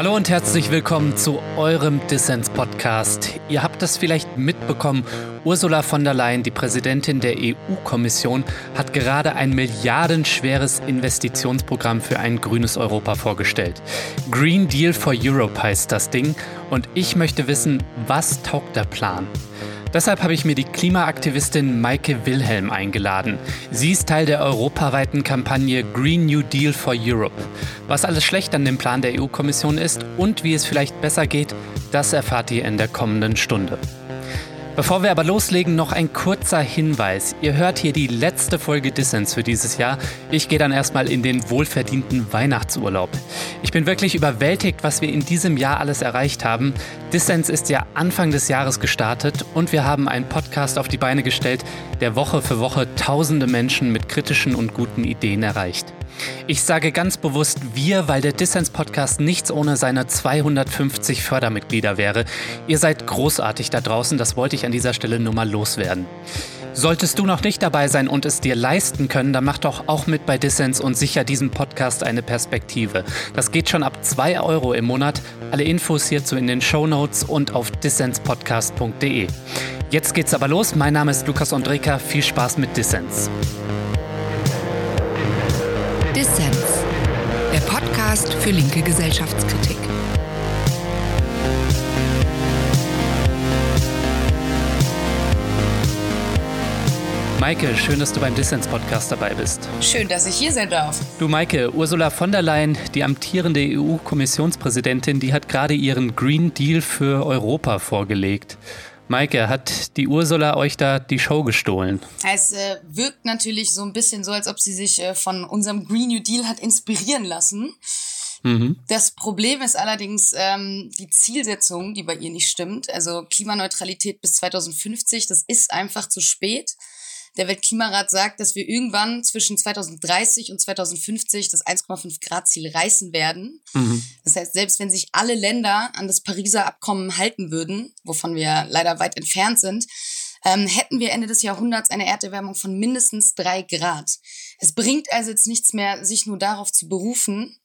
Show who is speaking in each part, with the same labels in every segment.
Speaker 1: Hallo und herzlich willkommen zu eurem Dissens-Podcast. Ihr habt es vielleicht mitbekommen, Ursula von der Leyen, die Präsidentin der EU-Kommission, hat gerade ein milliardenschweres Investitionsprogramm für ein grünes Europa vorgestellt. Green Deal for Europe heißt das Ding und ich möchte wissen, was taugt der Plan? Deshalb habe ich mir die Klimaaktivistin Maike Wilhelm eingeladen. Sie ist Teil der europaweiten Kampagne Green New Deal for Europe. Was alles schlecht an dem Plan der EU-Kommission ist und wie es vielleicht besser geht, das erfahrt ihr in der kommenden Stunde. Bevor wir aber loslegen, noch ein kurzer Hinweis. Ihr hört hier die letzte Folge Dissens für dieses Jahr. Ich gehe dann erstmal in den wohlverdienten Weihnachtsurlaub. Ich bin wirklich überwältigt, was wir in diesem Jahr alles erreicht haben. Dissens ist ja Anfang des Jahres gestartet und wir haben einen Podcast auf die Beine gestellt, der Woche für Woche tausende Menschen mit kritischen und guten Ideen erreicht. Ich sage ganz bewusst wir, weil der Dissens Podcast nichts ohne seine 250 Fördermitglieder wäre. Ihr seid großartig da draußen, das wollte ich an dieser Stelle nur mal loswerden. Solltest du noch nicht dabei sein und es dir leisten können, dann mach doch auch mit bei Dissens und sicher diesem Podcast eine Perspektive. Das geht schon ab 2 Euro im Monat. Alle Infos hierzu in den Show Notes und auf dissenspodcast.de. Jetzt geht's aber los. Mein Name ist Lukas Andreka. Viel Spaß mit Dissens.
Speaker 2: Dissens, der Podcast für linke Gesellschaftskritik.
Speaker 1: Maike, schön, dass du beim Dissens-Podcast dabei bist.
Speaker 3: Schön, dass ich hier sein darf.
Speaker 1: Du, Maike, Ursula von der Leyen, die amtierende EU-Kommissionspräsidentin, die hat gerade ihren Green Deal für Europa vorgelegt. Maike, hat die Ursula euch da die Show gestohlen?
Speaker 3: Es äh, wirkt natürlich so ein bisschen so, als ob sie sich äh, von unserem Green New Deal hat inspirieren lassen. Mhm. Das Problem ist allerdings ähm, die Zielsetzung, die bei ihr nicht stimmt. Also Klimaneutralität bis 2050, das ist einfach zu spät. Der Weltklimarat sagt, dass wir irgendwann zwischen 2030 und 2050 das 1,5 Grad Ziel reißen werden. Mhm. Das heißt, selbst wenn sich alle Länder an das Pariser Abkommen halten würden, wovon wir leider weit entfernt sind, ähm, hätten wir Ende des Jahrhunderts eine Erderwärmung von mindestens drei Grad. Es bringt also jetzt nichts mehr, sich nur darauf zu berufen,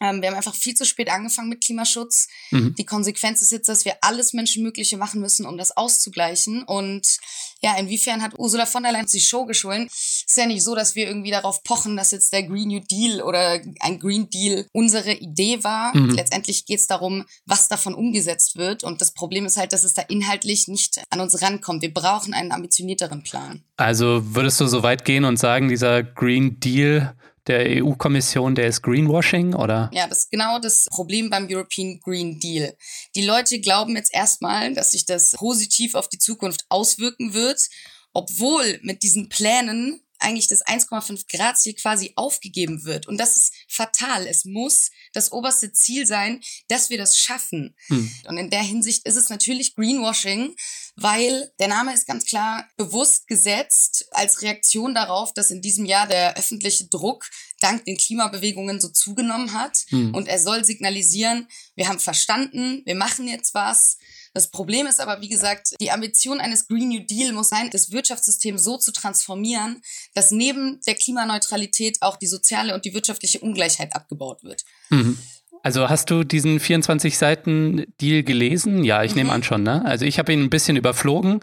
Speaker 3: ähm, wir haben einfach viel zu spät angefangen mit Klimaschutz. Mhm. Die Konsequenz ist jetzt, dass wir alles Menschenmögliche machen müssen, um das auszugleichen. Und ja, inwiefern hat Ursula von der Leyen die Show geschohlen? Es ist ja nicht so, dass wir irgendwie darauf pochen, dass jetzt der Green New Deal oder ein Green Deal unsere Idee war. Mhm. Letztendlich geht es darum, was davon umgesetzt wird. Und das Problem ist halt, dass es da inhaltlich nicht an uns rankommt. Wir brauchen einen ambitionierteren Plan.
Speaker 1: Also würdest du so weit gehen und sagen, dieser Green Deal der EU-Kommission, der ist Greenwashing, oder?
Speaker 3: Ja, das ist genau das Problem beim European Green Deal. Die Leute glauben jetzt erstmal, dass sich das positiv auf die Zukunft auswirken wird, obwohl mit diesen Plänen eigentlich das 1,5 Grad Ziel quasi aufgegeben wird. Und das ist fatal. Es muss das oberste Ziel sein, dass wir das schaffen. Hm. Und in der Hinsicht ist es natürlich Greenwashing, weil der Name ist ganz klar bewusst gesetzt als Reaktion darauf, dass in diesem Jahr der öffentliche Druck dank den Klimabewegungen so zugenommen hat. Hm. Und er soll signalisieren, wir haben verstanden, wir machen jetzt was. Das Problem ist aber, wie gesagt, die Ambition eines Green New Deal muss sein, das Wirtschaftssystem so zu transformieren, dass neben der Klimaneutralität auch die soziale und die wirtschaftliche Ungleichheit abgebaut wird.
Speaker 1: Mhm. Also hast du diesen 24 Seiten Deal gelesen? Ja, ich mhm. nehme an schon, ne? Also ich habe ihn ein bisschen überflogen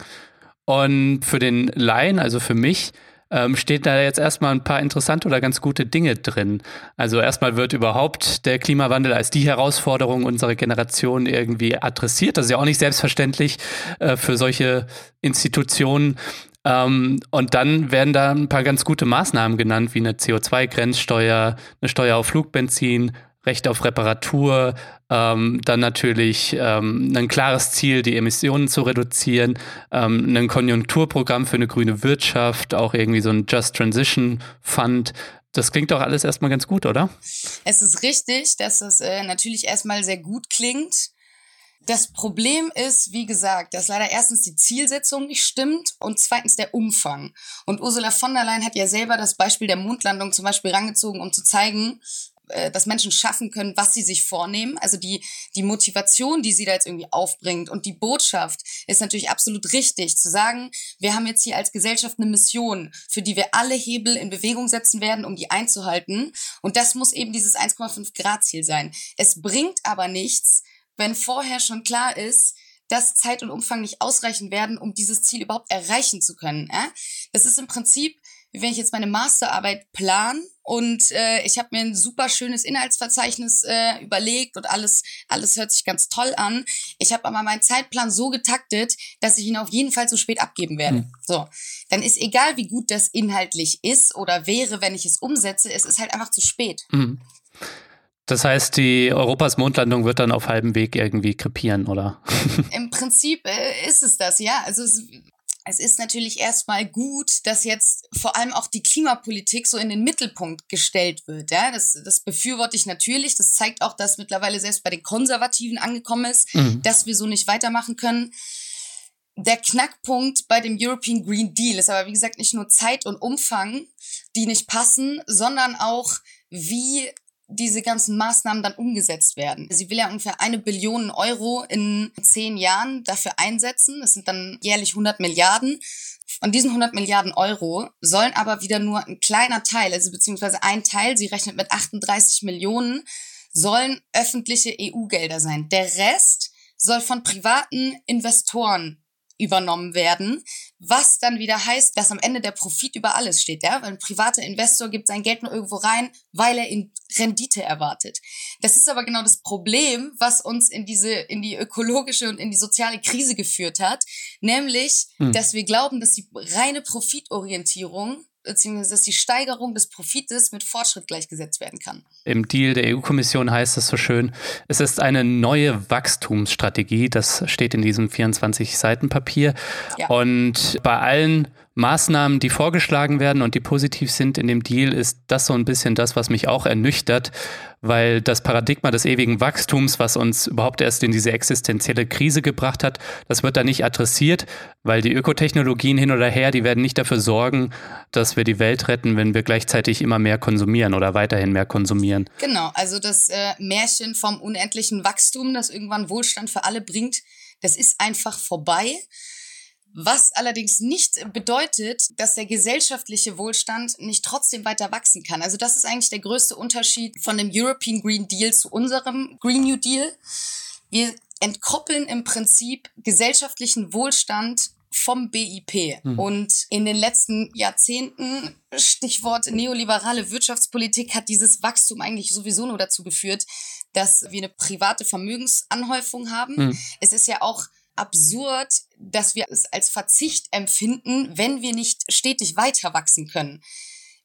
Speaker 1: und für den Laien, also für mich, ähm, steht da jetzt erstmal ein paar interessante oder ganz gute Dinge drin. Also erstmal wird überhaupt der Klimawandel als die Herausforderung unserer Generation irgendwie adressiert. Das ist ja auch nicht selbstverständlich äh, für solche Institutionen. Ähm, und dann werden da ein paar ganz gute Maßnahmen genannt, wie eine CO2-Grenzsteuer, eine Steuer auf Flugbenzin, Recht auf Reparatur, ähm, dann natürlich ähm, ein klares Ziel, die Emissionen zu reduzieren, ähm, ein Konjunkturprogramm für eine grüne Wirtschaft, auch irgendwie so ein Just Transition Fund. Das klingt doch alles erstmal ganz gut, oder?
Speaker 3: Es ist richtig, dass es äh, natürlich erstmal sehr gut klingt. Das Problem ist, wie gesagt, dass leider erstens die Zielsetzung nicht stimmt und zweitens der Umfang. Und Ursula von der Leyen hat ja selber das Beispiel der Mondlandung zum Beispiel rangezogen, um zu zeigen, äh, dass Menschen schaffen können, was sie sich vornehmen. Also die, die Motivation, die sie da jetzt irgendwie aufbringt und die Botschaft ist natürlich absolut richtig, zu sagen, wir haben jetzt hier als Gesellschaft eine Mission, für die wir alle Hebel in Bewegung setzen werden, um die einzuhalten. Und das muss eben dieses 1,5 Grad Ziel sein. Es bringt aber nichts, wenn vorher schon klar ist, dass Zeit und Umfang nicht ausreichen werden, um dieses Ziel überhaupt erreichen zu können. Das ist im Prinzip, wenn ich jetzt meine Masterarbeit plan und äh, ich habe mir ein super schönes Inhaltsverzeichnis äh, überlegt und alles, alles hört sich ganz toll an. Ich habe aber meinen Zeitplan so getaktet, dass ich ihn auf jeden Fall zu spät abgeben werde. Mhm. So, dann ist egal, wie gut das inhaltlich ist oder wäre, wenn ich es umsetze, es ist halt einfach zu spät. Mhm.
Speaker 1: Das heißt, die Europas Mondlandung wird dann auf halbem Weg irgendwie krepieren, oder?
Speaker 3: Im Prinzip äh, ist es das, ja. Also es, es ist natürlich erstmal gut, dass jetzt vor allem auch die Klimapolitik so in den Mittelpunkt gestellt wird. Ja? Das, das befürworte ich natürlich. Das zeigt auch, dass mittlerweile selbst bei den Konservativen angekommen ist, mhm. dass wir so nicht weitermachen können. Der Knackpunkt bei dem European Green Deal ist aber, wie gesagt, nicht nur Zeit und Umfang, die nicht passen, sondern auch, wie diese ganzen Maßnahmen dann umgesetzt werden. Sie will ja ungefähr eine Billion Euro in zehn Jahren dafür einsetzen. Das sind dann jährlich 100 Milliarden. Von diesen 100 Milliarden Euro sollen aber wieder nur ein kleiner Teil, also beziehungsweise ein Teil, sie rechnet mit 38 Millionen, sollen öffentliche EU-Gelder sein. Der Rest soll von privaten Investoren übernommen werden, was dann wieder heißt, dass am Ende der Profit über alles steht. Ja? Weil ein privater Investor gibt sein Geld nur irgendwo rein, weil er in Rendite erwartet. Das ist aber genau das Problem, was uns in diese, in die ökologische und in die soziale Krise geführt hat, nämlich, hm. dass wir glauben, dass die reine Profitorientierung beziehungsweise dass die Steigerung des Profites mit Fortschritt gleichgesetzt werden kann.
Speaker 1: Im Deal der EU-Kommission heißt es so schön, es ist eine neue Wachstumsstrategie, das steht in diesem 24-Seiten-Papier. Ja. Und bei allen Maßnahmen, die vorgeschlagen werden und die positiv sind in dem Deal, ist das so ein bisschen das, was mich auch ernüchtert, weil das Paradigma des ewigen Wachstums, was uns überhaupt erst in diese existenzielle Krise gebracht hat, das wird da nicht adressiert, weil die Ökotechnologien hin oder her, die werden nicht dafür sorgen, dass wir die Welt retten, wenn wir gleichzeitig immer mehr konsumieren oder weiterhin mehr konsumieren.
Speaker 3: Genau, also das äh, Märchen vom unendlichen Wachstum, das irgendwann Wohlstand für alle bringt, das ist einfach vorbei. Was allerdings nicht bedeutet, dass der gesellschaftliche Wohlstand nicht trotzdem weiter wachsen kann. Also das ist eigentlich der größte Unterschied von dem European Green Deal zu unserem Green New Deal. Wir entkoppeln im Prinzip gesellschaftlichen Wohlstand vom BIP. Hm. Und in den letzten Jahrzehnten, Stichwort neoliberale Wirtschaftspolitik, hat dieses Wachstum eigentlich sowieso nur dazu geführt, dass wir eine private Vermögensanhäufung haben. Hm. Es ist ja auch absurd, dass wir es als Verzicht empfinden, wenn wir nicht stetig weiter wachsen können.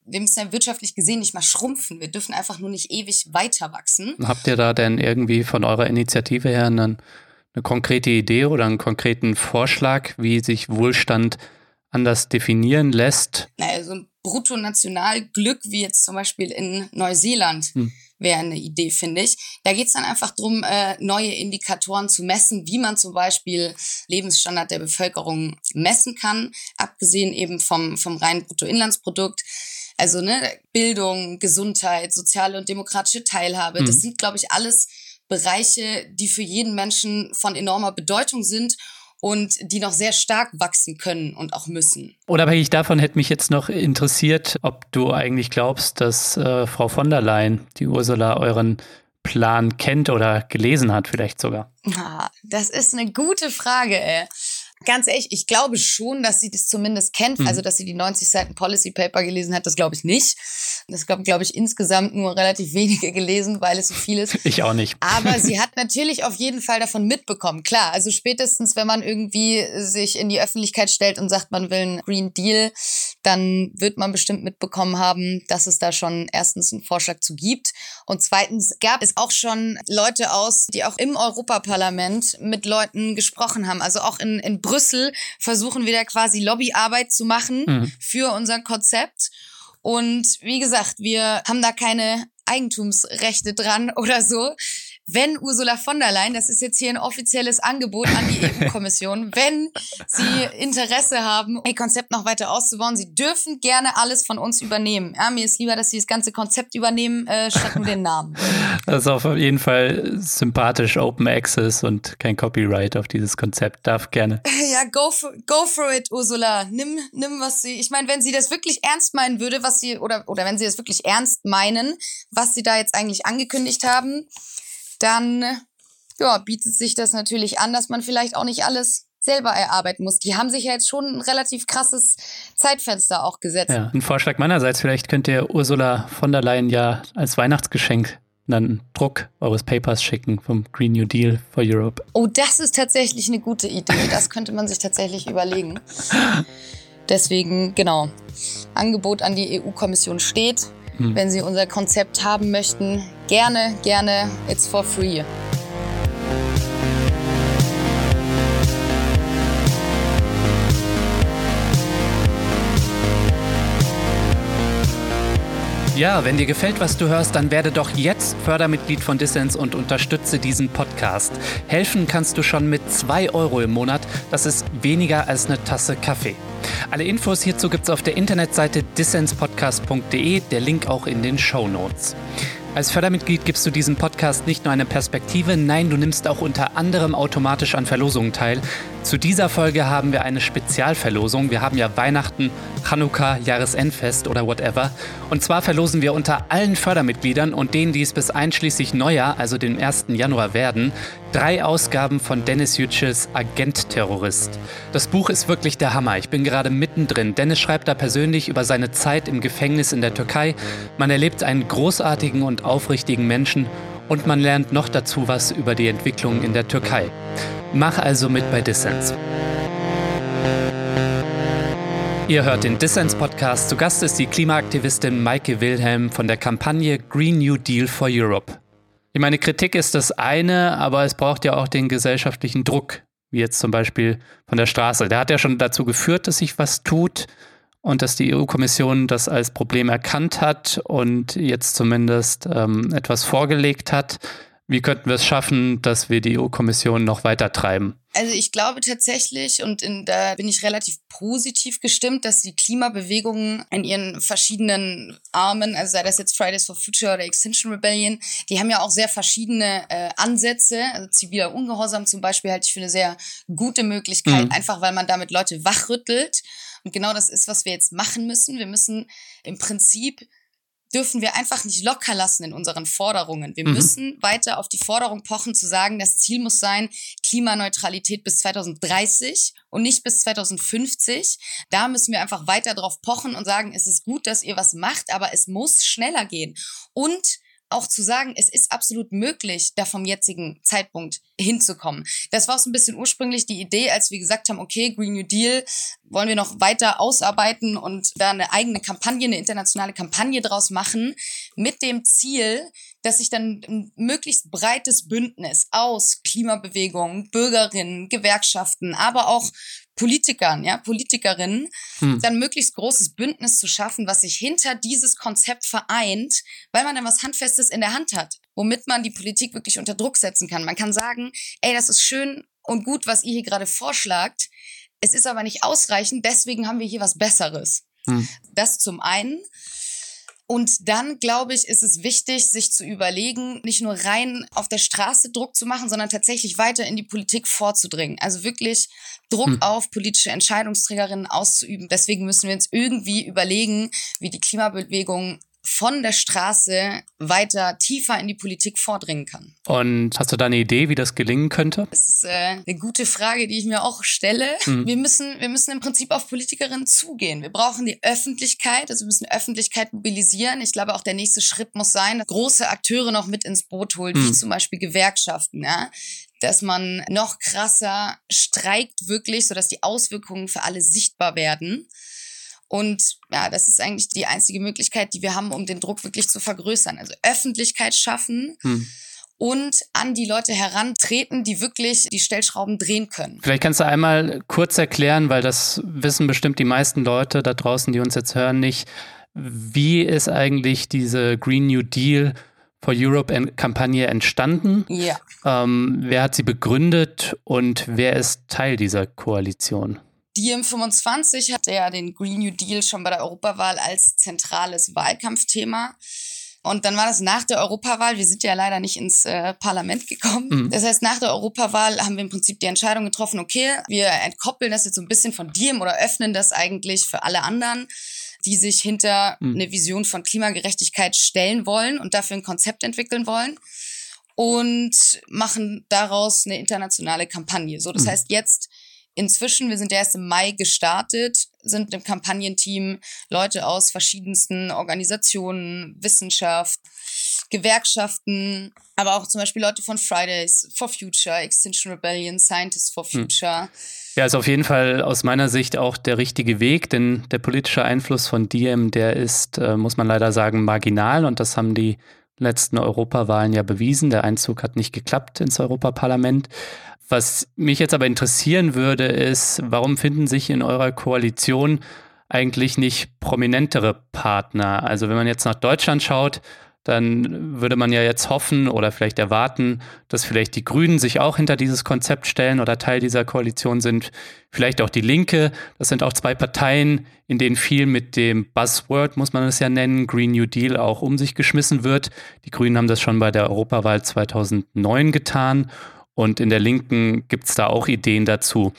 Speaker 3: Wir müssen ja wirtschaftlich gesehen nicht mal schrumpfen. Wir dürfen einfach nur nicht ewig weiter wachsen.
Speaker 1: Habt ihr da denn irgendwie von eurer Initiative her einen, eine konkrete Idee oder einen konkreten Vorschlag, wie sich Wohlstand anders definieren lässt?
Speaker 3: Naja, so ein Bruttonationalglück wie jetzt zum Beispiel in Neuseeland. Hm wäre eine Idee, finde ich. Da geht es dann einfach darum, äh, neue Indikatoren zu messen, wie man zum Beispiel Lebensstandard der Bevölkerung messen kann, abgesehen eben vom, vom reinen Bruttoinlandsprodukt. Also ne, Bildung, Gesundheit, soziale und demokratische Teilhabe, mhm. das sind, glaube ich, alles Bereiche, die für jeden Menschen von enormer Bedeutung sind und die noch sehr stark wachsen können und auch müssen.
Speaker 1: Unabhängig davon hätte mich jetzt noch interessiert, ob du eigentlich glaubst, dass äh, Frau von der Leyen, die Ursula, euren Plan kennt oder gelesen hat, vielleicht sogar.
Speaker 3: Ah, das ist eine gute Frage, ey. Ganz ehrlich, ich glaube schon, dass sie das zumindest kennt. Mhm. Also, dass sie die 90 Seiten Policy Paper gelesen hat, das glaube ich nicht. Das glaube glaub ich insgesamt nur relativ wenige gelesen, weil es so viel ist.
Speaker 1: Ich auch nicht.
Speaker 3: Aber sie hat natürlich auf jeden Fall davon mitbekommen. Klar, also spätestens, wenn man irgendwie sich in die Öffentlichkeit stellt und sagt, man will einen Green Deal, dann wird man bestimmt mitbekommen haben, dass es da schon erstens einen Vorschlag zu gibt. Und zweitens gab es auch schon Leute aus, die auch im Europaparlament mit Leuten gesprochen haben. Also auch in, in Brüssel versuchen wir da quasi Lobbyarbeit zu machen mhm. für unser Konzept. Und wie gesagt, wir haben da keine Eigentumsrechte dran oder so. Wenn Ursula von der Leyen, das ist jetzt hier ein offizielles Angebot an die EU-Kommission, wenn Sie Interesse haben, Ihr Konzept noch weiter auszubauen, Sie dürfen gerne alles von uns übernehmen. Ja, mir ist lieber, dass Sie das ganze Konzept übernehmen, äh, statt nur den Namen.
Speaker 1: Das ist auf jeden Fall sympathisch, Open Access und kein Copyright auf dieses Konzept. Darf gerne.
Speaker 3: Ja, go for, go for it, Ursula. Nimm, nimm, was Sie, ich meine, wenn sie das wirklich ernst meinen würde, was sie, oder, oder wenn sie das wirklich ernst meinen, was sie da jetzt eigentlich angekündigt haben, dann ja, bietet sich das natürlich an, dass man vielleicht auch nicht alles selber erarbeiten muss. Die haben sich ja jetzt schon ein relativ krasses Zeitfenster auch gesetzt.
Speaker 1: Ja, ein Vorschlag meinerseits, vielleicht könnt ihr Ursula von der Leyen ja als Weihnachtsgeschenk einen Druck eures Papers schicken vom Green New Deal for Europe.
Speaker 3: Oh, das ist tatsächlich eine gute Idee. Das könnte man sich tatsächlich überlegen. Deswegen, genau, Angebot an die EU-Kommission steht. Wenn Sie unser Konzept haben möchten, gerne, gerne, it's for free.
Speaker 1: Ja, wenn dir gefällt, was du hörst, dann werde doch jetzt Fördermitglied von Dissens und unterstütze diesen Podcast. Helfen kannst du schon mit 2 Euro im Monat. Das ist weniger als eine Tasse Kaffee. Alle Infos hierzu gibt es auf der Internetseite dissenspodcast.de, der Link auch in den Show Notes. Als Fördermitglied gibst du diesem Podcast nicht nur eine Perspektive, nein, du nimmst auch unter anderem automatisch an Verlosungen teil. Zu dieser Folge haben wir eine Spezialverlosung. Wir haben ja Weihnachten, Chanukka, Jahresendfest oder whatever. Und zwar verlosen wir unter allen Fördermitgliedern und denen, die es bis einschließlich Neujahr, also dem 1. Januar werden, drei Ausgaben von Dennis Yücels Agent-Terrorist. Das Buch ist wirklich der Hammer. Ich bin gerade mittendrin. Dennis schreibt da persönlich über seine Zeit im Gefängnis in der Türkei. Man erlebt einen großartigen und aufrichtigen Menschen und man lernt noch dazu was über die Entwicklung in der Türkei. Mach also mit bei Dissens. Ihr hört den Dissens Podcast. Zu Gast ist die Klimaaktivistin Maike Wilhelm von der Kampagne Green New Deal for Europe. Ich meine, Kritik ist das eine, aber es braucht ja auch den gesellschaftlichen Druck, wie jetzt zum Beispiel von der Straße. Der hat ja schon dazu geführt, dass sich was tut und dass die EU-Kommission das als Problem erkannt hat und jetzt zumindest ähm, etwas vorgelegt hat. Wie könnten wir es schaffen, dass wir die EU-Kommission noch weiter treiben?
Speaker 3: Also ich glaube tatsächlich, und in, da bin ich relativ positiv gestimmt, dass die Klimabewegungen in ihren verschiedenen Armen, also sei das jetzt Fridays for Future oder Extinction Rebellion, die haben ja auch sehr verschiedene äh, Ansätze. Also ziviler Ungehorsam zum Beispiel halte ich für eine sehr gute Möglichkeit, mhm. einfach weil man damit Leute wachrüttelt. Und genau das ist, was wir jetzt machen müssen. Wir müssen im Prinzip dürfen wir einfach nicht locker lassen in unseren Forderungen. Wir mhm. müssen weiter auf die Forderung pochen, zu sagen, das Ziel muss sein, Klimaneutralität bis 2030 und nicht bis 2050. Da müssen wir einfach weiter drauf pochen und sagen, es ist gut, dass ihr was macht, aber es muss schneller gehen. Und auch zu sagen, es ist absolut möglich, da vom jetzigen Zeitpunkt hinzukommen. Das war so ein bisschen ursprünglich die Idee, als wir gesagt haben, okay, Green New Deal wollen wir noch weiter ausarbeiten und da eine eigene Kampagne, eine internationale Kampagne draus machen, mit dem Ziel, dass sich dann ein möglichst breites Bündnis aus Klimabewegungen, Bürgerinnen, Gewerkschaften, aber auch Politikern, ja, Politikerinnen, hm. dann möglichst großes Bündnis zu schaffen, was sich hinter dieses Konzept vereint, weil man dann was Handfestes in der Hand hat, womit man die Politik wirklich unter Druck setzen kann. Man kann sagen, ey, das ist schön und gut, was ihr hier gerade vorschlagt. Es ist aber nicht ausreichend, deswegen haben wir hier was Besseres. Hm. Das zum einen. Und dann, glaube ich, ist es wichtig, sich zu überlegen, nicht nur rein auf der Straße Druck zu machen, sondern tatsächlich weiter in die Politik vorzudringen. Also wirklich Druck hm. auf politische Entscheidungsträgerinnen auszuüben. Deswegen müssen wir uns irgendwie überlegen, wie die Klimabewegung von der Straße weiter tiefer in die Politik vordringen kann.
Speaker 1: Und hast du da eine Idee, wie das gelingen könnte?
Speaker 3: Das ist äh, eine gute Frage, die ich mir auch stelle. Mhm. Wir müssen, wir müssen im Prinzip auf Politikerinnen zugehen. Wir brauchen die Öffentlichkeit, also wir müssen Öffentlichkeit mobilisieren. Ich glaube, auch der nächste Schritt muss sein, dass große Akteure noch mit ins Boot holt, mhm. wie zum Beispiel Gewerkschaften, ja dass man noch krasser streikt wirklich, sodass die Auswirkungen für alle sichtbar werden. Und ja, das ist eigentlich die einzige Möglichkeit, die wir haben, um den Druck wirklich zu vergrößern. Also Öffentlichkeit schaffen. Hm und an die Leute herantreten, die wirklich die Stellschrauben drehen können.
Speaker 1: Vielleicht kannst du einmal kurz erklären, weil das wissen bestimmt die meisten Leute da draußen, die uns jetzt hören, nicht. Wie ist eigentlich diese Green New Deal for Europe-Kampagne entstanden.
Speaker 3: Ja.
Speaker 1: Ähm, wer hat sie begründet und wer ist Teil dieser Koalition?
Speaker 3: Diem 25 hatte ja den Green New Deal schon bei der Europawahl als zentrales Wahlkampfthema. Und dann war das nach der Europawahl. Wir sind ja leider nicht ins äh, Parlament gekommen. Mhm. Das heißt, nach der Europawahl haben wir im Prinzip die Entscheidung getroffen, okay, wir entkoppeln das jetzt so ein bisschen von Diem oder öffnen das eigentlich für alle anderen die sich hinter mhm. eine Vision von Klimagerechtigkeit stellen wollen und dafür ein Konzept entwickeln wollen und machen daraus eine internationale Kampagne. So, das mhm. heißt jetzt inzwischen, wir sind erst im Mai gestartet, sind im Kampagnenteam Leute aus verschiedensten Organisationen, Wissenschaft, Gewerkschaften, aber auch zum Beispiel Leute von Fridays for Future, Extinction Rebellion, Scientists for hm. Future.
Speaker 1: Ja, ist auf jeden Fall aus meiner Sicht auch der richtige Weg, denn der politische Einfluss von Diem, der ist, äh, muss man leider sagen, marginal und das haben die letzten Europawahlen ja bewiesen. Der Einzug hat nicht geklappt ins Europaparlament. Was mich jetzt aber interessieren würde, ist, warum finden sich in eurer Koalition eigentlich nicht prominentere Partner? Also wenn man jetzt nach Deutschland schaut, dann würde man ja jetzt hoffen oder vielleicht erwarten, dass vielleicht die Grünen sich auch hinter dieses Konzept stellen oder Teil dieser Koalition sind. Vielleicht auch die Linke. Das sind auch zwei Parteien, in denen viel mit dem Buzzword, muss man es ja nennen, Green New Deal auch um sich geschmissen wird. Die Grünen haben das schon bei der Europawahl 2009 getan. Und in der Linken gibt es da auch Ideen dazu.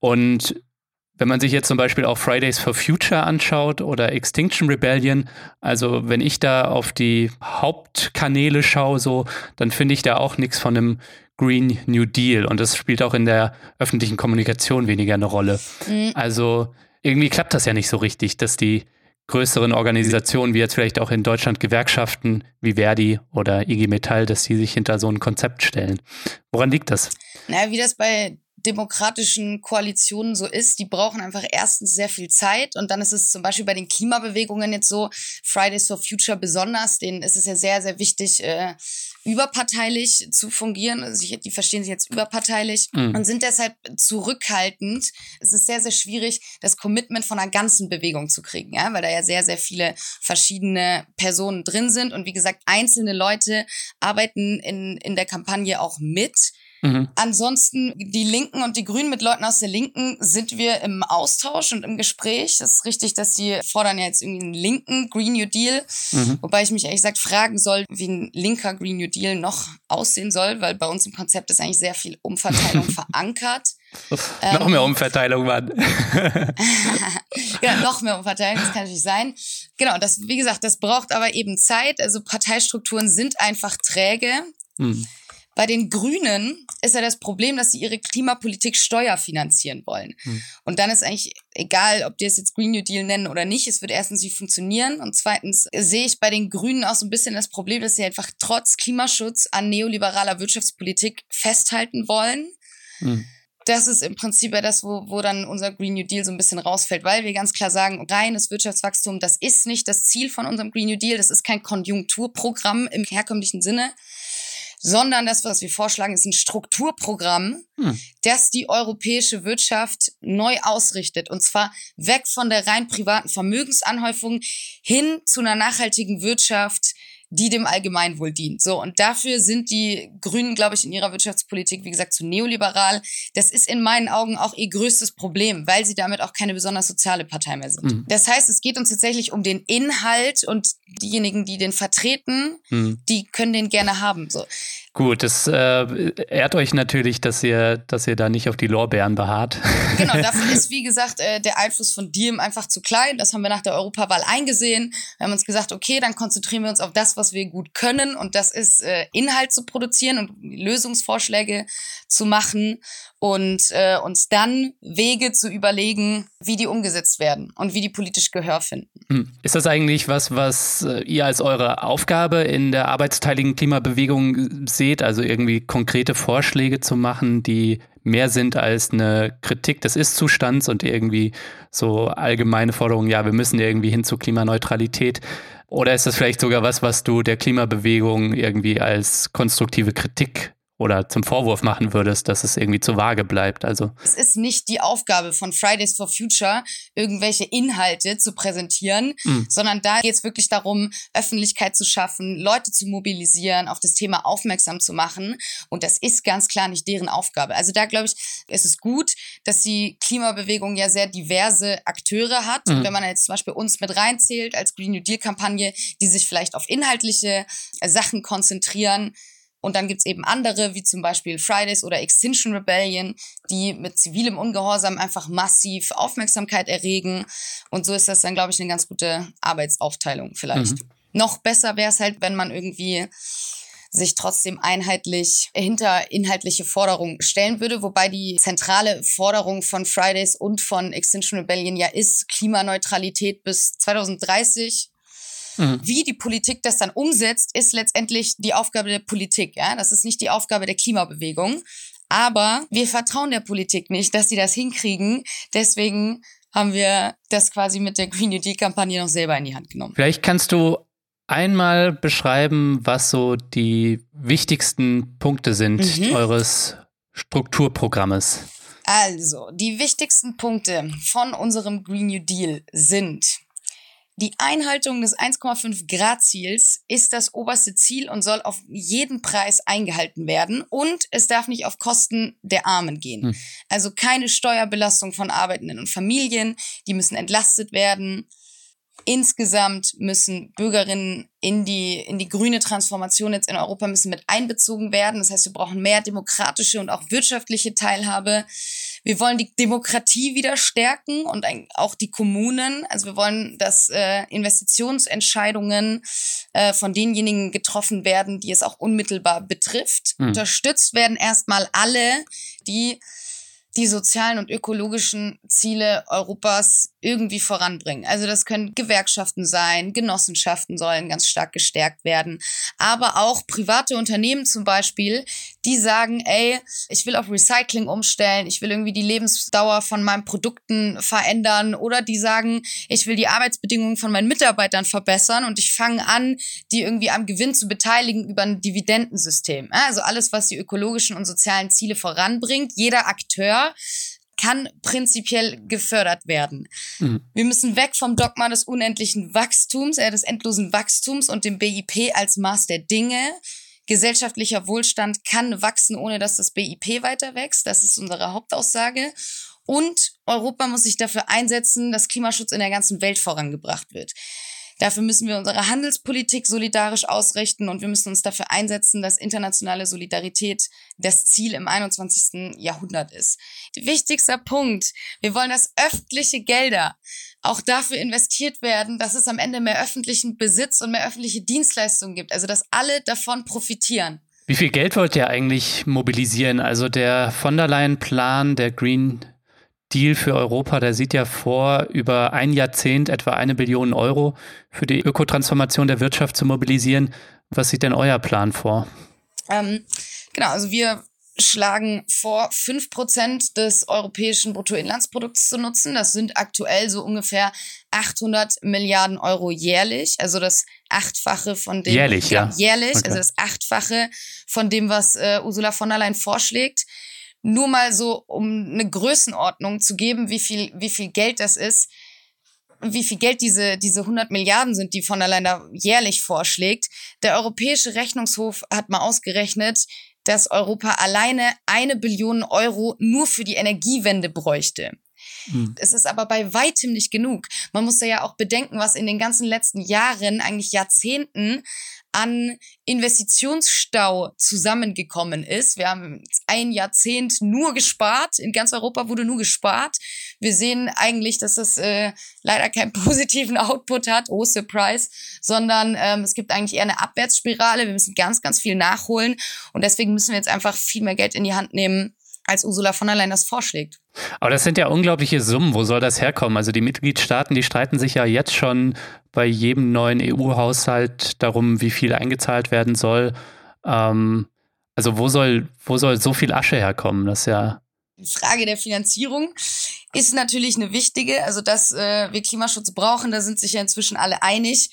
Speaker 1: Und wenn man sich jetzt zum Beispiel auch Fridays for Future anschaut oder Extinction Rebellion, also wenn ich da auf die Hauptkanäle schaue, so, dann finde ich da auch nichts von einem Green New Deal und das spielt auch in der öffentlichen Kommunikation weniger eine Rolle. Mhm. Also irgendwie klappt das ja nicht so richtig, dass die größeren Organisationen, wie jetzt vielleicht auch in Deutschland Gewerkschaften wie Verdi oder IG Metall, dass sie sich hinter so ein Konzept stellen. Woran liegt das?
Speaker 3: Naja, wie das bei demokratischen Koalitionen so ist, die brauchen einfach erstens sehr viel Zeit und dann ist es zum Beispiel bei den Klimabewegungen jetzt so, Fridays for Future besonders, denen ist es ja sehr, sehr wichtig, äh, überparteilich zu fungieren. Also die verstehen sich jetzt überparteilich mhm. und sind deshalb zurückhaltend. Es ist sehr, sehr schwierig, das Commitment von einer ganzen Bewegung zu kriegen, ja, weil da ja sehr, sehr viele verschiedene Personen drin sind und wie gesagt, einzelne Leute arbeiten in, in der Kampagne auch mit Mhm. Ansonsten die Linken und die Grünen mit Leuten aus der Linken sind wir im Austausch und im Gespräch. Das ist richtig, dass die fordern ja jetzt irgendwie einen linken Green New Deal, mhm. wobei ich mich ehrlich gesagt fragen soll, wie ein linker Green New Deal noch aussehen soll, weil bei uns im Konzept ist eigentlich sehr viel Umverteilung verankert.
Speaker 1: Ähm, noch mehr Umverteilung, Mann.
Speaker 3: ja, noch mehr Umverteilung, das kann natürlich sein. Genau, das, wie gesagt, das braucht aber eben Zeit. Also Parteistrukturen sind einfach träge. Mhm. Bei den Grünen ist ja das Problem, dass sie ihre Klimapolitik steuerfinanzieren wollen. Hm. Und dann ist eigentlich egal, ob die es jetzt Green New Deal nennen oder nicht, es wird erstens nicht funktionieren und zweitens sehe ich bei den Grünen auch so ein bisschen das Problem, dass sie einfach trotz Klimaschutz an neoliberaler Wirtschaftspolitik festhalten wollen. Hm das ist im Prinzip ja das, wo, wo dann unser Green New Deal so ein bisschen rausfällt, weil wir ganz klar sagen, reines Wirtschaftswachstum, das ist nicht das Ziel von unserem Green New Deal, das ist kein Konjunkturprogramm im herkömmlichen Sinne, sondern das, was wir vorschlagen, ist ein Strukturprogramm, hm. das die europäische Wirtschaft neu ausrichtet. Und zwar weg von der rein privaten Vermögensanhäufung hin zu einer nachhaltigen Wirtschaft, die dem Allgemeinwohl dient. So, und dafür sind die Grünen, glaube ich, in ihrer Wirtschaftspolitik, wie gesagt, zu neoliberal. Das ist in meinen Augen auch ihr größtes Problem, weil sie damit auch keine besonders soziale Partei mehr sind. Mhm. Das heißt, es geht uns tatsächlich um den Inhalt und diejenigen, die den vertreten, mhm. die können den gerne haben. So.
Speaker 1: Gut, das äh, ehrt euch natürlich, dass ihr, dass ihr da nicht auf die Lorbeeren beharrt.
Speaker 3: Genau, dafür ist, wie gesagt, äh, der Einfluss von Diem einfach zu klein. Das haben wir nach der Europawahl eingesehen. Wir haben uns gesagt, okay, dann konzentrieren wir uns auf das, was wir gut können. Und das ist, äh, Inhalt zu produzieren und Lösungsvorschläge zu machen und äh, uns dann Wege zu überlegen, wie die umgesetzt werden und wie die politisch Gehör finden.
Speaker 1: Hm. Ist das eigentlich was, was äh, ihr als eure Aufgabe in der arbeitsteiligen Klimabewegung seht? Also irgendwie konkrete Vorschläge zu machen, die mehr sind als eine Kritik des Ist-Zustands und irgendwie so allgemeine Forderungen, ja, wir müssen irgendwie hin zu Klimaneutralität. Oder ist das vielleicht sogar was, was du der Klimabewegung irgendwie als konstruktive Kritik oder zum Vorwurf machen würdest, dass es irgendwie zu vage bleibt. Also
Speaker 3: es ist nicht die Aufgabe von Fridays for Future, irgendwelche Inhalte zu präsentieren, mhm. sondern da geht es wirklich darum, Öffentlichkeit zu schaffen, Leute zu mobilisieren, auf das Thema aufmerksam zu machen. Und das ist ganz klar nicht deren Aufgabe. Also da glaube ich, ist es gut, dass die Klimabewegung ja sehr diverse Akteure hat. Mhm. Und wenn man jetzt zum Beispiel uns mit reinzählt als Green New Deal Kampagne, die sich vielleicht auf inhaltliche Sachen konzentrieren, und dann gibt's eben andere, wie zum Beispiel Fridays oder Extinction Rebellion, die mit zivilem Ungehorsam einfach massiv Aufmerksamkeit erregen. Und so ist das dann, glaube ich, eine ganz gute Arbeitsaufteilung vielleicht. Mhm. Noch besser wäre es halt, wenn man irgendwie sich trotzdem einheitlich hinter inhaltliche Forderungen stellen würde, wobei die zentrale Forderung von Fridays und von Extinction Rebellion ja ist Klimaneutralität bis 2030 Mhm. Wie die Politik das dann umsetzt, ist letztendlich die Aufgabe der Politik. Ja? Das ist nicht die Aufgabe der Klimabewegung. Aber wir vertrauen der Politik nicht, dass sie das hinkriegen. Deswegen haben wir das quasi mit der Green New Deal-Kampagne noch selber in die Hand genommen.
Speaker 1: Vielleicht kannst du einmal beschreiben, was so die wichtigsten Punkte sind mhm. eures Strukturprogrammes.
Speaker 3: Also, die wichtigsten Punkte von unserem Green New Deal sind die Einhaltung des 1,5 Grad Ziels ist das oberste Ziel und soll auf jeden Preis eingehalten werden. Und es darf nicht auf Kosten der Armen gehen. Hm. Also keine Steuerbelastung von Arbeitenden und Familien. Die müssen entlastet werden. Insgesamt müssen Bürgerinnen in die, in die grüne Transformation jetzt in Europa müssen mit einbezogen werden. Das heißt, wir brauchen mehr demokratische und auch wirtschaftliche Teilhabe. Wir wollen die Demokratie wieder stärken und auch die Kommunen. Also wir wollen, dass äh, Investitionsentscheidungen äh, von denjenigen getroffen werden, die es auch unmittelbar betrifft. Mhm. Unterstützt werden erstmal alle, die die sozialen und ökologischen Ziele Europas irgendwie voranbringen. Also das können Gewerkschaften sein, Genossenschaften sollen ganz stark gestärkt werden, aber auch private Unternehmen zum Beispiel, die sagen, ey, ich will auf Recycling umstellen, ich will irgendwie die Lebensdauer von meinen Produkten verändern oder die sagen, ich will die Arbeitsbedingungen von meinen Mitarbeitern verbessern und ich fange an, die irgendwie am Gewinn zu beteiligen über ein Dividendensystem. Also alles, was die ökologischen und sozialen Ziele voranbringt. Jeder Akteur kann prinzipiell gefördert werden. Mhm. Wir müssen weg vom Dogma des unendlichen Wachstums, äh, des endlosen Wachstums und dem BIP als Maß der Dinge. Gesellschaftlicher Wohlstand kann wachsen, ohne dass das BIP weiter wächst. Das ist unsere Hauptaussage. Und Europa muss sich dafür einsetzen, dass Klimaschutz in der ganzen Welt vorangebracht wird. Dafür müssen wir unsere Handelspolitik solidarisch ausrichten und wir müssen uns dafür einsetzen, dass internationale Solidarität das Ziel im 21. Jahrhundert ist. Wichtigster Punkt. Wir wollen, dass öffentliche Gelder auch dafür investiert werden, dass es am Ende mehr öffentlichen Besitz und mehr öffentliche Dienstleistungen gibt. Also, dass alle davon profitieren.
Speaker 1: Wie viel Geld wollt ihr eigentlich mobilisieren? Also der von der Leyen-Plan, der Green Deal für Europa, der sieht ja vor, über ein Jahrzehnt etwa eine Billion Euro für die Ökotransformation der Wirtschaft zu mobilisieren. Was sieht denn euer Plan vor?
Speaker 3: Ähm, genau, also wir schlagen vor, fünf Prozent des europäischen Bruttoinlandsprodukts zu nutzen. Das sind aktuell so ungefähr 800 Milliarden Euro jährlich, also das Achtfache von dem.
Speaker 1: Jährlich, ja.
Speaker 3: Jährlich, okay. also das Achtfache von dem, was äh, Ursula von der Leyen vorschlägt nur mal so, um eine Größenordnung zu geben, wie viel, wie viel Geld das ist, wie viel Geld diese, diese 100 Milliarden sind, die von der Leyen da jährlich vorschlägt. Der Europäische Rechnungshof hat mal ausgerechnet, dass Europa alleine eine Billion Euro nur für die Energiewende bräuchte. Mhm. Es ist aber bei weitem nicht genug. Man muss ja auch bedenken, was in den ganzen letzten Jahren, eigentlich Jahrzehnten an Investitionsstau zusammengekommen ist. Wir haben ein Jahrzehnt nur gespart. In ganz Europa wurde nur gespart. Wir sehen eigentlich, dass das äh, leider keinen positiven Output hat, oh surprise, sondern ähm, es gibt eigentlich eher eine Abwärtsspirale. Wir müssen ganz, ganz viel nachholen und deswegen müssen wir jetzt einfach viel mehr Geld in die Hand nehmen, als Ursula von der Leyen das vorschlägt.
Speaker 1: Aber das sind ja unglaubliche Summen. Wo soll das herkommen? Also die Mitgliedstaaten, die streiten sich ja jetzt schon bei jedem neuen EU-Haushalt darum, wie viel eingezahlt werden soll. Ähm, also wo soll, wo soll so viel Asche herkommen? Das ist ja.
Speaker 3: Die Frage der Finanzierung ist natürlich eine wichtige. Also dass äh, wir Klimaschutz brauchen, da sind sich ja inzwischen alle einig.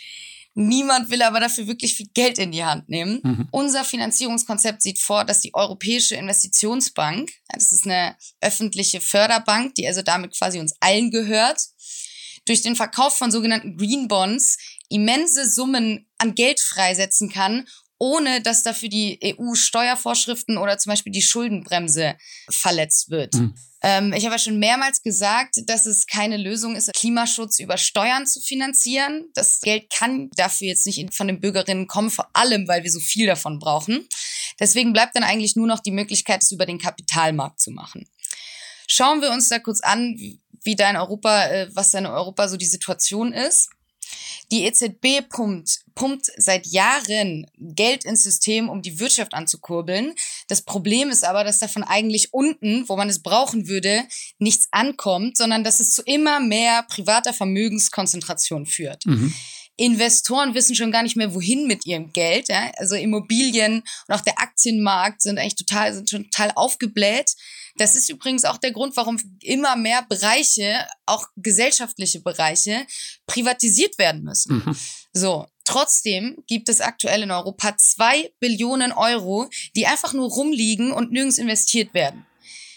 Speaker 3: Niemand will aber dafür wirklich viel Geld in die Hand nehmen. Mhm. Unser Finanzierungskonzept sieht vor, dass die Europäische Investitionsbank, das ist eine öffentliche Förderbank, die also damit quasi uns allen gehört, durch den Verkauf von sogenannten Green Bonds immense Summen an Geld freisetzen kann, ohne dass dafür die EU-Steuervorschriften oder zum Beispiel die Schuldenbremse verletzt wird. Mhm. Ähm, ich habe ja schon mehrmals gesagt, dass es keine Lösung ist, Klimaschutz über Steuern zu finanzieren. Das Geld kann dafür jetzt nicht von den Bürgerinnen kommen, vor allem, weil wir so viel davon brauchen. Deswegen bleibt dann eigentlich nur noch die Möglichkeit, es über den Kapitalmarkt zu machen. Schauen wir uns da kurz an, wie da in Europa, äh, was da in Europa so die Situation ist. Die EZB pumpt, pumpt seit Jahren Geld ins System, um die Wirtschaft anzukurbeln. Das Problem ist aber, dass davon eigentlich unten, wo man es brauchen würde, nichts ankommt, sondern dass es zu immer mehr privater Vermögenskonzentration führt. Mhm. Investoren wissen schon gar nicht mehr, wohin mit ihrem Geld. Ja? Also Immobilien und auch der Aktienmarkt sind eigentlich total, sind schon total aufgebläht. Das ist übrigens auch der Grund, warum immer mehr Bereiche, auch gesellschaftliche Bereiche, privatisiert werden müssen. Mhm. So. Trotzdem gibt es aktuell in Europa zwei Billionen Euro, die einfach nur rumliegen und nirgends investiert werden.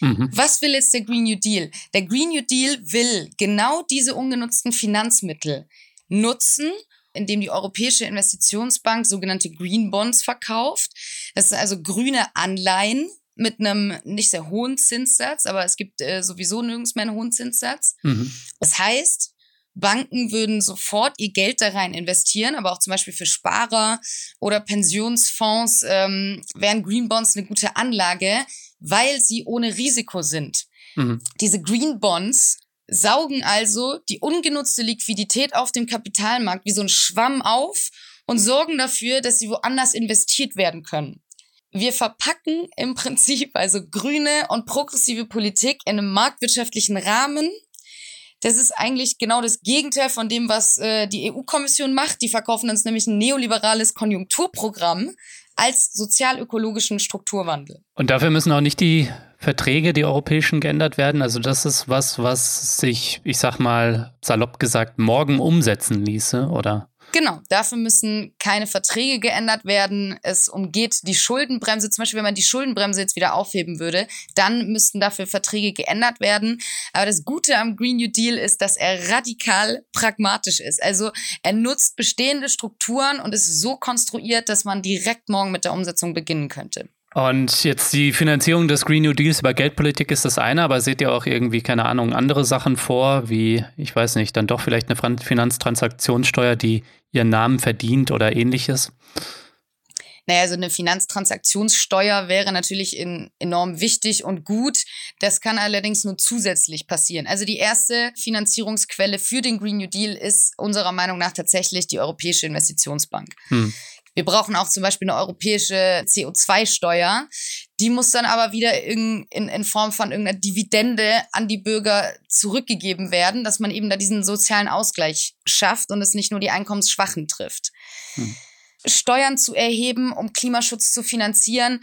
Speaker 3: Mhm. Was will jetzt der Green New Deal? Der Green New Deal will genau diese ungenutzten Finanzmittel nutzen, indem die Europäische Investitionsbank sogenannte Green Bonds verkauft. Das sind also grüne Anleihen, mit einem nicht sehr hohen Zinssatz, aber es gibt äh, sowieso nirgends mehr einen hohen Zinssatz. Mhm. Das heißt, Banken würden sofort ihr Geld da rein investieren, aber auch zum Beispiel für Sparer oder Pensionsfonds ähm, wären Green Bonds eine gute Anlage, weil sie ohne Risiko sind. Mhm. Diese Green Bonds saugen also die ungenutzte Liquidität auf dem Kapitalmarkt wie so ein Schwamm auf und sorgen dafür, dass sie woanders investiert werden können wir verpacken im Prinzip also grüne und progressive Politik in einem marktwirtschaftlichen Rahmen. Das ist eigentlich genau das Gegenteil von dem, was äh, die EU-Kommission macht. Die verkaufen uns nämlich ein neoliberales Konjunkturprogramm als sozial-ökologischen Strukturwandel.
Speaker 1: Und dafür müssen auch nicht die Verträge, die europäischen, geändert werden. Also das ist was, was sich, ich sag mal, salopp gesagt, morgen umsetzen ließe, oder?
Speaker 3: Genau, dafür müssen keine Verträge geändert werden. Es umgeht die Schuldenbremse. Zum Beispiel, wenn man die Schuldenbremse jetzt wieder aufheben würde, dann müssten dafür Verträge geändert werden. Aber das Gute am Green New Deal ist, dass er radikal pragmatisch ist. Also er nutzt bestehende Strukturen und ist so konstruiert, dass man direkt morgen mit der Umsetzung beginnen könnte.
Speaker 1: Und jetzt die Finanzierung des Green New Deals über Geldpolitik ist das eine, aber seht ihr auch irgendwie, keine Ahnung, andere Sachen vor, wie, ich weiß nicht, dann doch vielleicht eine Finanztransaktionssteuer, die ihren Namen verdient oder ähnliches?
Speaker 3: Naja, also eine Finanztransaktionssteuer wäre natürlich in, enorm wichtig und gut. Das kann allerdings nur zusätzlich passieren. Also die erste Finanzierungsquelle für den Green New Deal ist unserer Meinung nach tatsächlich die Europäische Investitionsbank. Hm. Wir brauchen auch zum Beispiel eine europäische CO2-Steuer. Die muss dann aber wieder in, in, in Form von irgendeiner Dividende an die Bürger zurückgegeben werden, dass man eben da diesen sozialen Ausgleich schafft und es nicht nur die Einkommensschwachen trifft. Hm. Steuern zu erheben, um Klimaschutz zu finanzieren,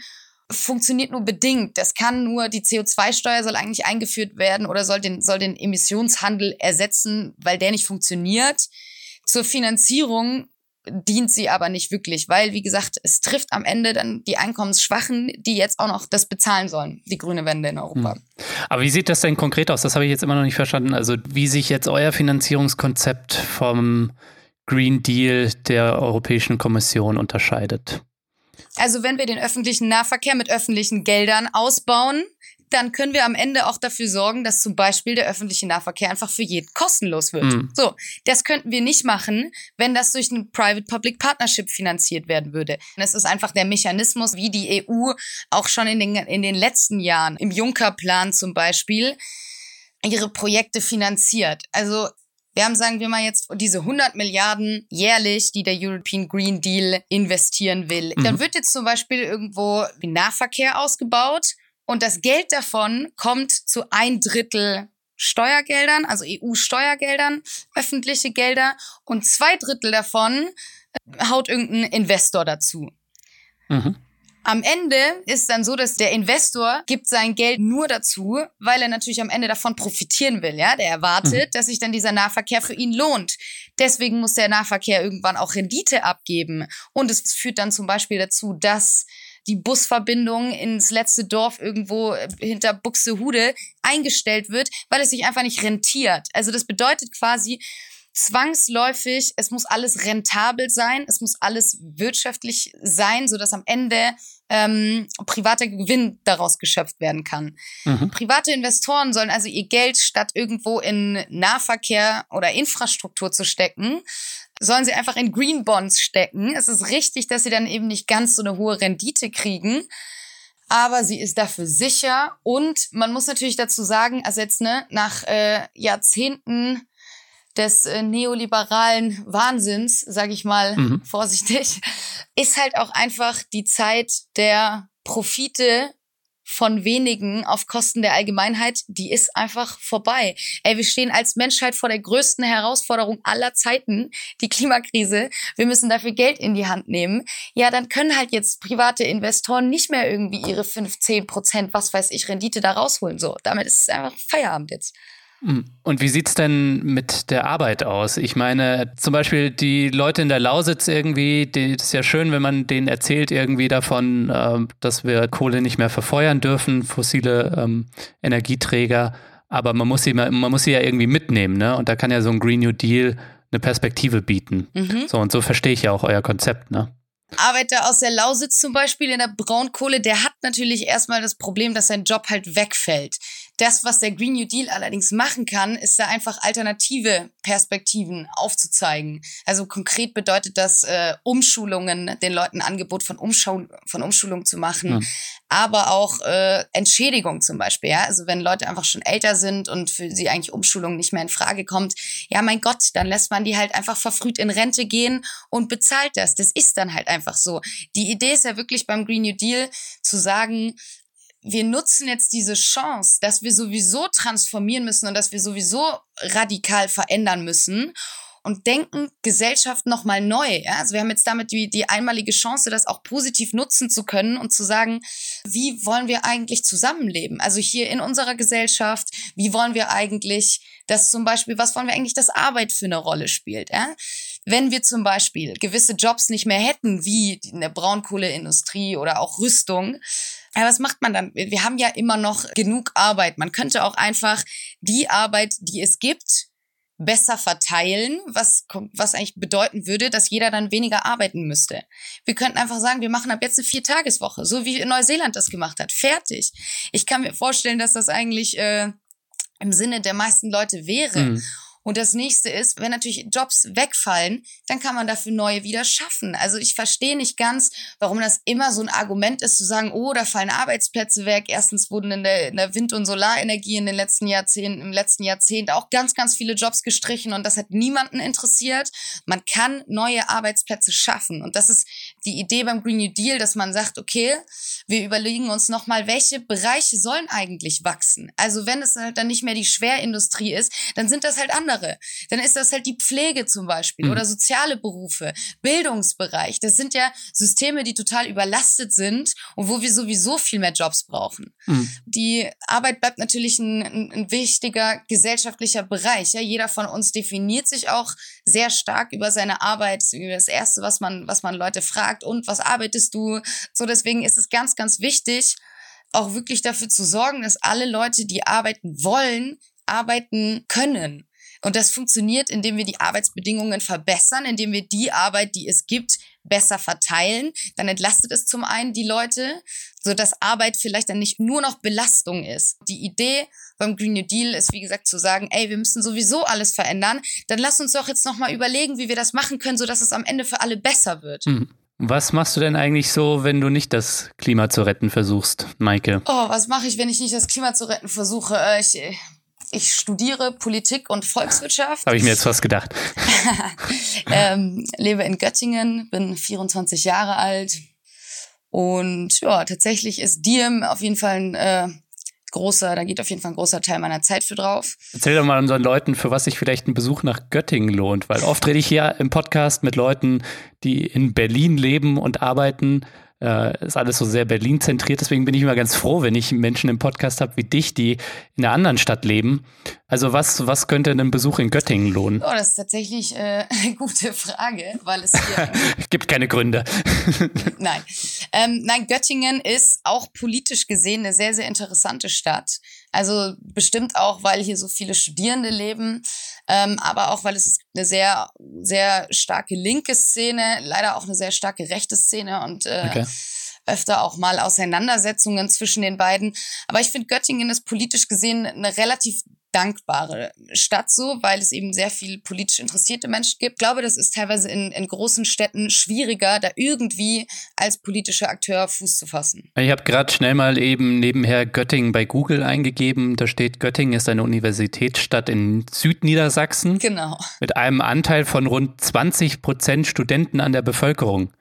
Speaker 3: funktioniert nur bedingt. Das kann nur, die CO2-Steuer soll eigentlich eingeführt werden oder soll den, soll den Emissionshandel ersetzen, weil der nicht funktioniert. Zur Finanzierung dient sie aber nicht wirklich, weil, wie gesagt, es trifft am Ende dann die Einkommensschwachen, die jetzt auch noch das bezahlen sollen, die grüne Wende in Europa. Hm.
Speaker 1: Aber wie sieht das denn konkret aus? Das habe ich jetzt immer noch nicht verstanden. Also wie sich jetzt euer Finanzierungskonzept vom Green Deal der Europäischen Kommission unterscheidet?
Speaker 3: Also wenn wir den öffentlichen Nahverkehr mit öffentlichen Geldern ausbauen, dann können wir am Ende auch dafür sorgen, dass zum Beispiel der öffentliche Nahverkehr einfach für jeden kostenlos wird. Mhm. So, das könnten wir nicht machen, wenn das durch ein Private-Public Partnership finanziert werden würde. Es ist einfach der Mechanismus, wie die EU auch schon in den, in den letzten Jahren, im Juncker-Plan zum Beispiel, ihre Projekte finanziert. Also wir haben, sagen wir mal jetzt, diese 100 Milliarden jährlich, die der European Green Deal investieren will. Mhm. Dann wird jetzt zum Beispiel irgendwo Nahverkehr ausgebaut und das Geld davon kommt zu ein Drittel Steuergeldern, also EU-Steuergeldern, öffentliche Gelder und zwei Drittel davon äh, haut irgendein Investor dazu. Mhm. Am Ende ist dann so, dass der Investor gibt sein Geld nur dazu, weil er natürlich am Ende davon profitieren will. Ja, der erwartet, mhm. dass sich dann dieser Nahverkehr für ihn lohnt. Deswegen muss der Nahverkehr irgendwann auch Rendite abgeben. Und es führt dann zum Beispiel dazu, dass die Busverbindung ins letzte Dorf irgendwo äh, hinter Buxtehude eingestellt wird, weil es sich einfach nicht rentiert. Also das bedeutet quasi, zwangsläufig, es muss alles rentabel sein, es muss alles wirtschaftlich sein, so dass am Ende ähm, privater Gewinn daraus geschöpft werden kann. Mhm. Private Investoren sollen also ihr Geld statt irgendwo in Nahverkehr oder Infrastruktur zu stecken, sollen sie einfach in Green Bonds stecken. Es ist richtig, dass sie dann eben nicht ganz so eine hohe Rendite kriegen aber sie ist dafür sicher und man muss natürlich dazu sagen, also jetzt ne, nach äh, Jahrzehnten des äh, neoliberalen Wahnsinns, sage ich mal mhm. vorsichtig, ist halt auch einfach die Zeit der Profite von wenigen auf Kosten der Allgemeinheit, die ist einfach vorbei. Ey, wir stehen als Menschheit vor der größten Herausforderung aller Zeiten, die Klimakrise. Wir müssen dafür Geld in die Hand nehmen. Ja, dann können halt jetzt private Investoren nicht mehr irgendwie ihre 15 Prozent, was weiß ich, Rendite da rausholen. So, damit ist es einfach Feierabend jetzt.
Speaker 1: Und wie sieht es denn mit der Arbeit aus? Ich meine, zum Beispiel die Leute in der Lausitz irgendwie, die, das ist ja schön, wenn man denen erzählt irgendwie davon, äh, dass wir Kohle nicht mehr verfeuern dürfen, fossile ähm, Energieträger. Aber man muss, sie, man muss sie ja irgendwie mitnehmen, ne? Und da kann ja so ein Green New Deal eine Perspektive bieten. Mhm. So, und so verstehe ich ja auch euer Konzept, ne?
Speaker 3: Arbeiter aus der Lausitz zum Beispiel in der Braunkohle, der hat natürlich erstmal das Problem, dass sein Job halt wegfällt. Das, was der Green New Deal allerdings machen kann, ist da einfach alternative Perspektiven aufzuzeigen. Also konkret bedeutet das äh, Umschulungen, den Leuten Angebot von, Umschul von Umschulung zu machen, ja. aber auch äh, Entschädigung zum Beispiel. Ja? Also wenn Leute einfach schon älter sind und für sie eigentlich Umschulung nicht mehr in Frage kommt, ja mein Gott, dann lässt man die halt einfach verfrüht in Rente gehen und bezahlt das. Das ist dann halt einfach so. Die Idee ist ja wirklich beim Green New Deal zu sagen, wir nutzen jetzt diese Chance, dass wir sowieso transformieren müssen und dass wir sowieso radikal verändern müssen und denken Gesellschaft nochmal neu. Ja? Also wir haben jetzt damit die, die einmalige Chance, das auch positiv nutzen zu können und zu sagen, wie wollen wir eigentlich zusammenleben? Also hier in unserer Gesellschaft, wie wollen wir eigentlich, dass zum Beispiel, was wollen wir eigentlich, dass Arbeit für eine Rolle spielt? Ja? Wenn wir zum Beispiel gewisse Jobs nicht mehr hätten, wie in der Braunkohleindustrie oder auch Rüstung, ja, was macht man dann? Wir haben ja immer noch genug Arbeit. Man könnte auch einfach die Arbeit, die es gibt, besser verteilen, was, was eigentlich bedeuten würde, dass jeder dann weniger arbeiten müsste. Wir könnten einfach sagen, wir machen ab jetzt eine Viertageswoche, so wie Neuseeland das gemacht hat. Fertig. Ich kann mir vorstellen, dass das eigentlich äh, im Sinne der meisten Leute wäre. Mhm. Und das nächste ist, wenn natürlich Jobs wegfallen, dann kann man dafür neue wieder schaffen. Also ich verstehe nicht ganz, warum das immer so ein Argument ist, zu sagen, oh, da fallen Arbeitsplätze weg. Erstens wurden in der, in der Wind- und Solarenergie in den letzten Jahrzehnten, im letzten Jahrzehnt auch ganz, ganz viele Jobs gestrichen und das hat niemanden interessiert. Man kann neue Arbeitsplätze schaffen. Und das ist die Idee beim Green New Deal, dass man sagt, okay, wir überlegen uns nochmal, welche Bereiche sollen eigentlich wachsen? Also wenn es halt dann nicht mehr die Schwerindustrie ist, dann sind das halt andere. Dann ist das halt die Pflege zum Beispiel mhm. oder soziale Berufe, Bildungsbereich. Das sind ja Systeme, die total überlastet sind und wo wir sowieso viel mehr Jobs brauchen. Mhm. Die Arbeit bleibt natürlich ein, ein, wichtiger gesellschaftlicher Bereich. Ja, jeder von uns definiert sich auch sehr stark über seine Arbeit. Das, das Erste, was man, was man Leute fragt. Und was arbeitest du? So, deswegen ist es ganz, ganz wichtig, auch wirklich dafür zu sorgen, dass alle Leute, die arbeiten wollen, arbeiten können. Und das funktioniert, indem wir die Arbeitsbedingungen verbessern, indem wir die Arbeit, die es gibt, besser verteilen. Dann entlastet es zum einen die Leute, so dass Arbeit vielleicht dann nicht nur noch Belastung ist. Die Idee beim Green New Deal ist, wie gesagt, zu sagen, ey, wir müssen sowieso alles verändern. Dann lass uns doch jetzt nochmal überlegen, wie wir das machen können, so dass es am Ende für alle besser wird.
Speaker 1: Mhm. Was machst du denn eigentlich so, wenn du nicht das Klima zu retten versuchst, Maike?
Speaker 3: Oh, was mache ich, wenn ich nicht das Klima zu retten versuche? Äh, ich, ich studiere Politik und Volkswirtschaft.
Speaker 1: Habe ich mir jetzt fast gedacht.
Speaker 3: ähm, lebe in Göttingen, bin 24 Jahre alt. Und ja, tatsächlich ist Diem auf jeden Fall ein äh, großer, da geht auf jeden Fall ein großer Teil meiner Zeit für drauf.
Speaker 1: Erzähl doch mal unseren Leuten, für was sich vielleicht ein Besuch nach Göttingen lohnt, weil oft rede ich hier im Podcast mit Leuten, die in Berlin leben und arbeiten äh, ist alles so sehr Berlin zentriert. Deswegen bin ich immer ganz froh, wenn ich Menschen im Podcast habe wie dich, die in einer anderen Stadt leben. Also was, was könnte ein Besuch in Göttingen lohnen?
Speaker 3: Oh, das ist tatsächlich äh, eine gute Frage, weil es hier
Speaker 1: gibt keine Gründe.
Speaker 3: nein, ähm, nein, Göttingen ist auch politisch gesehen eine sehr sehr interessante Stadt. Also bestimmt auch, weil hier so viele Studierende leben, ähm, aber auch, weil es eine sehr, sehr starke linke Szene, leider auch eine sehr starke rechte Szene und äh, okay. öfter auch mal Auseinandersetzungen zwischen den beiden. Aber ich finde, Göttingen ist politisch gesehen eine relativ dankbare Stadt so, weil es eben sehr viel politisch interessierte Menschen gibt. Ich glaube, das ist teilweise in, in großen Städten schwieriger, da irgendwie als politischer Akteur Fuß zu fassen.
Speaker 1: Ich habe gerade schnell mal eben nebenher Göttingen bei Google eingegeben. Da steht, Göttingen ist eine Universitätsstadt in Südniedersachsen.
Speaker 3: Genau.
Speaker 1: Mit einem Anteil von rund 20 Prozent Studenten an der Bevölkerung.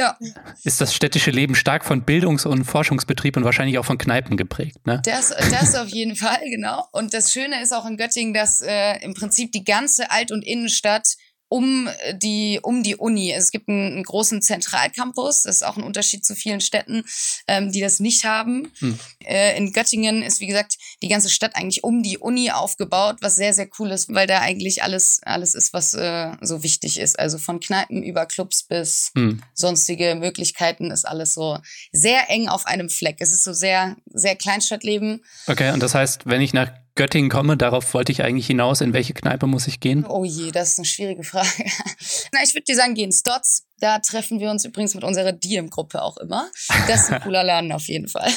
Speaker 3: Ja.
Speaker 1: Ist das städtische Leben stark von Bildungs- und Forschungsbetrieb und wahrscheinlich auch von Kneipen geprägt, ne?
Speaker 3: Das, das auf jeden Fall, genau. Und das Schöne ist auch in Göttingen, dass äh, im Prinzip die ganze Alt- und Innenstadt um die, um die Uni. Es gibt einen, einen, großen Zentralcampus, das ist auch ein Unterschied zu vielen Städten, ähm, die das nicht haben. Hm. Äh, in Göttingen ist, wie gesagt, die ganze Stadt eigentlich um die Uni aufgebaut, was sehr, sehr cool ist, weil da eigentlich alles, alles ist, was äh, so wichtig ist. Also von Kneipen über Clubs bis hm. sonstige Möglichkeiten ist alles so sehr eng auf einem Fleck. Es ist so sehr, sehr Kleinstadtleben.
Speaker 1: Okay, und das heißt, wenn ich nach Göttingen komme, darauf wollte ich eigentlich hinaus. In welche Kneipe muss ich gehen?
Speaker 3: Oh je, das ist eine schwierige Frage. Na, ich würde dir sagen, gehen Stotts. Da treffen wir uns übrigens mit unserer Diem-Gruppe auch immer. Das ist ein cooler Laden auf jeden Fall.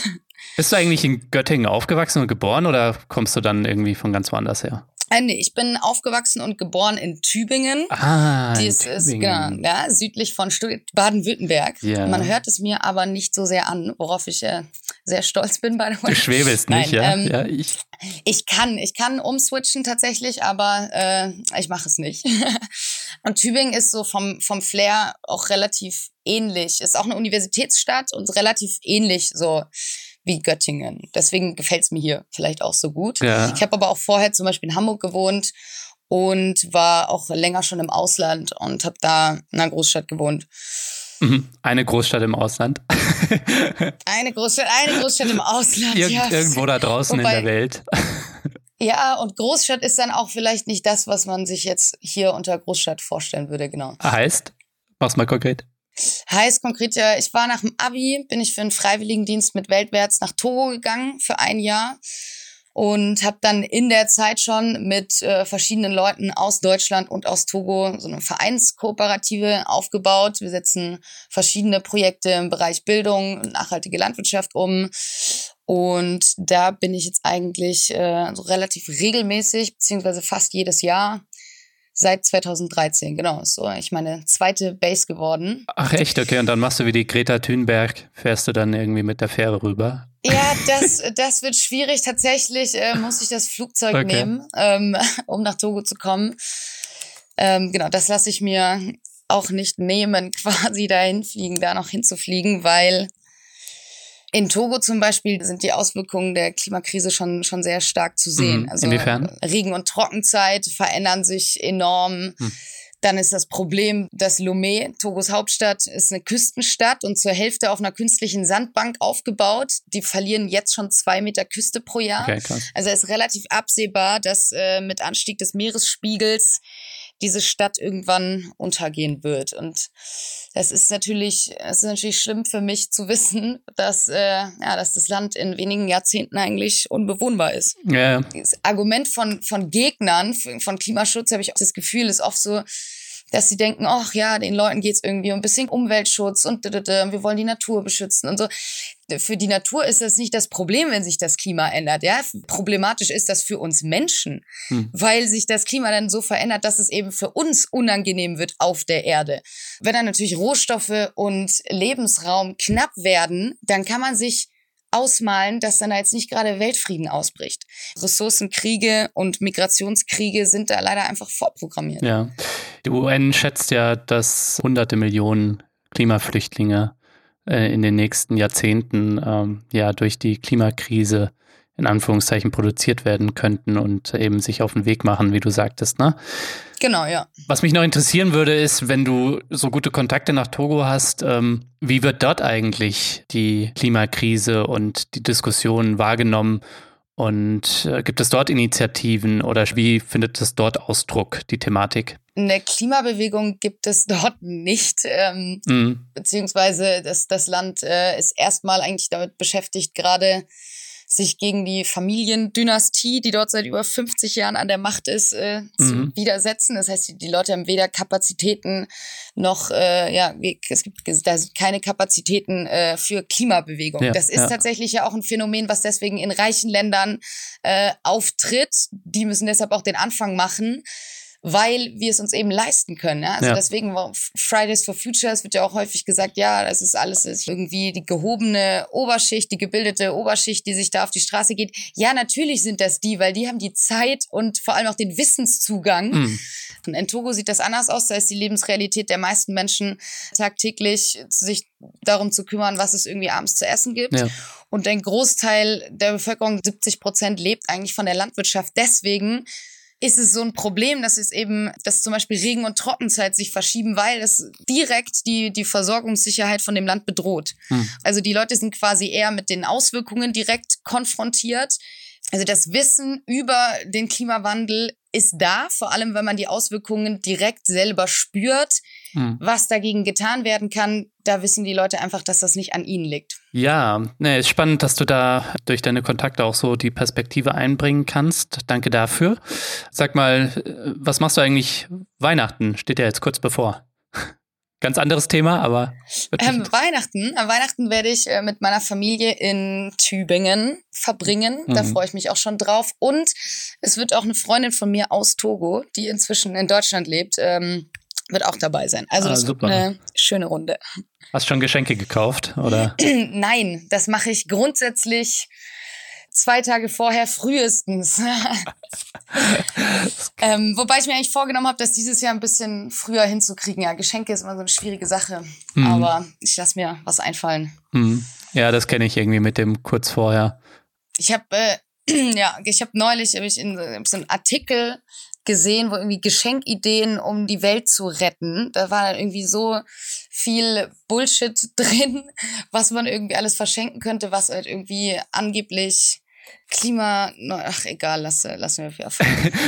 Speaker 1: Bist du eigentlich in Göttingen aufgewachsen und geboren oder kommst du dann irgendwie von ganz woanders her?
Speaker 3: Äh, nee, ich bin aufgewachsen und geboren in Tübingen.
Speaker 1: Ah,
Speaker 3: die
Speaker 1: ist,
Speaker 3: ist genau, ja, südlich von Baden-Württemberg. Ja. Man hört es mir aber nicht so sehr an, worauf ich äh, sehr stolz bin bei
Speaker 1: Du schwebelst nicht, ja? Ähm, ja
Speaker 3: ich. ich kann, ich kann umswitchen tatsächlich, aber äh, ich mache es nicht. und Tübingen ist so vom, vom Flair auch relativ ähnlich. Ist auch eine Universitätsstadt und relativ ähnlich so wie Göttingen. Deswegen gefällt es mir hier vielleicht auch so gut. Ja. Ich habe aber auch vorher zum Beispiel in Hamburg gewohnt und war auch länger schon im Ausland und habe da in einer Großstadt gewohnt.
Speaker 1: Mhm. Eine Großstadt im Ausland.
Speaker 3: eine Großstadt, eine Großstadt im Ausland.
Speaker 1: Ir ja. Irgendwo da draußen Wobei, in der Welt.
Speaker 3: Ja, und Großstadt ist dann auch vielleicht nicht das, was man sich jetzt hier unter Großstadt vorstellen würde, genau.
Speaker 1: Heißt? Mach's mal konkret.
Speaker 3: Heißt konkret ja, ich war nach dem Abi, bin ich für einen Freiwilligendienst mit Weltwärts nach Togo gegangen für ein Jahr und habe dann in der Zeit schon mit äh, verschiedenen Leuten aus Deutschland und aus Togo so eine Vereinskooperative aufgebaut. Wir setzen verschiedene Projekte im Bereich Bildung und nachhaltige Landwirtschaft um. Und da bin ich jetzt eigentlich äh, so relativ regelmäßig, beziehungsweise fast jedes Jahr seit 2013, genau. So ich meine zweite Base geworden.
Speaker 1: Ach echt, okay. Und dann machst du wie die Greta Thunberg, fährst du dann irgendwie mit der Fähre rüber?
Speaker 3: Ja, das, das wird schwierig. Tatsächlich äh, muss ich das Flugzeug okay. nehmen, ähm, um nach Togo zu kommen. Ähm, genau, das lasse ich mir auch nicht nehmen, quasi dahin fliegen, da noch hinzufliegen, weil in Togo zum Beispiel sind die Auswirkungen der Klimakrise schon, schon sehr stark zu sehen.
Speaker 1: Mhm. Also Inwiefern?
Speaker 3: Regen- und Trockenzeit verändern sich enorm. Mhm. Dann ist das Problem, dass Lomé, Togos Hauptstadt, ist eine Küstenstadt und zur Hälfte auf einer künstlichen Sandbank aufgebaut. Die verlieren jetzt schon zwei Meter Küste pro Jahr. Okay, also es ist relativ absehbar, dass äh, mit Anstieg des Meeresspiegels diese Stadt irgendwann untergehen wird. Und das ist natürlich, es ist natürlich schlimm für mich zu wissen, dass, äh, ja, dass das Land in wenigen Jahrzehnten eigentlich unbewohnbar ist.
Speaker 1: Ja.
Speaker 3: Das Argument von, von Gegnern von Klimaschutz habe ich auch das Gefühl, ist oft so, dass sie denken, ach ja, den Leuten geht's irgendwie um ein bisschen Umweltschutz und wir wollen die Natur beschützen und so. Für die Natur ist das nicht das Problem, wenn sich das Klima ändert. Ja, problematisch ist das für uns Menschen, hm. weil sich das Klima dann so verändert, dass es eben für uns unangenehm wird auf der Erde. Wenn dann natürlich Rohstoffe und Lebensraum knapp werden, dann kann man sich ausmalen, dass dann da jetzt nicht gerade Weltfrieden ausbricht. Ressourcenkriege und Migrationskriege sind da leider einfach vorprogrammiert.
Speaker 1: Ja. Die UN schätzt ja, dass hunderte Millionen Klimaflüchtlinge in den nächsten Jahrzehnten ähm, ja durch die Klimakrise in Anführungszeichen produziert werden könnten und eben sich auf den Weg machen, wie du sagtest, ne?
Speaker 3: Genau, ja.
Speaker 1: Was mich noch interessieren würde, ist, wenn du so gute Kontakte nach Togo hast, ähm, wie wird dort eigentlich die Klimakrise und die Diskussion wahrgenommen? Und äh, gibt es dort Initiativen oder wie findet es dort Ausdruck, die Thematik?
Speaker 3: Eine Klimabewegung gibt es dort nicht, ähm, mhm. beziehungsweise das, das Land äh, ist erstmal eigentlich damit beschäftigt, gerade sich gegen die Familiendynastie, die dort seit über 50 Jahren an der Macht ist, äh, mhm. zu widersetzen. Das heißt, die, die, Leute haben weder Kapazitäten noch, äh, ja, es gibt da sind keine Kapazitäten äh, für Klimabewegung. Ja, das ist ja. tatsächlich ja auch ein Phänomen, was deswegen in reichen Ländern äh, auftritt. Die müssen deshalb auch den Anfang machen weil wir es uns eben leisten können. Ja? Also ja. deswegen Fridays for Future, es wird ja auch häufig gesagt, ja, das ist alles ist irgendwie die gehobene Oberschicht, die gebildete Oberschicht, die sich da auf die Straße geht. Ja, natürlich sind das die, weil die haben die Zeit und vor allem auch den Wissenszugang. Mhm. In Togo sieht das anders aus. Da ist die Lebensrealität der meisten Menschen tagtäglich, sich darum zu kümmern, was es irgendwie abends zu essen gibt. Ja. Und ein Großteil der Bevölkerung, 70 Prozent, lebt eigentlich von der Landwirtschaft. Deswegen ist es so ein Problem, dass es eben, dass zum Beispiel Regen- und Trockenzeit sich verschieben, weil es direkt die, die Versorgungssicherheit von dem Land bedroht. Hm. Also die Leute sind quasi eher mit den Auswirkungen direkt konfrontiert. Also das Wissen über den Klimawandel ist da, vor allem wenn man die Auswirkungen direkt selber spürt. Hm. Was dagegen getan werden kann, da wissen die Leute einfach, dass das nicht an ihnen liegt.
Speaker 1: Ja, ne, ist spannend, dass du da durch deine Kontakte auch so die Perspektive einbringen kannst. Danke dafür. Sag mal, was machst du eigentlich Weihnachten? Steht ja jetzt kurz bevor. Ganz anderes Thema, aber.
Speaker 3: Ähm, Weihnachten. Am Weihnachten werde ich äh, mit meiner Familie in Tübingen verbringen. Mhm. Da freue ich mich auch schon drauf. Und es wird auch eine Freundin von mir aus Togo, die inzwischen in Deutschland lebt, ähm, wird auch dabei sein. Also ah, das super. wird eine schöne Runde.
Speaker 1: Hast du schon Geschenke gekauft, oder?
Speaker 3: Nein, das mache ich grundsätzlich zwei Tage vorher frühestens. ähm, wobei ich mir eigentlich vorgenommen habe, das dieses Jahr ein bisschen früher hinzukriegen. Ja, Geschenke ist immer so eine schwierige Sache. Mhm. Aber ich lasse mir was einfallen.
Speaker 1: Mhm. Ja, das kenne ich irgendwie mit dem kurz vorher.
Speaker 3: Ich habe äh, ja, ich habe neulich hab ich in so einem Artikel gesehen, wo irgendwie Geschenkideen, um die Welt zu retten. Da war dann irgendwie so viel Bullshit drin, was man irgendwie alles verschenken könnte, was halt irgendwie angeblich Klima, ach egal, lass, lassen wir für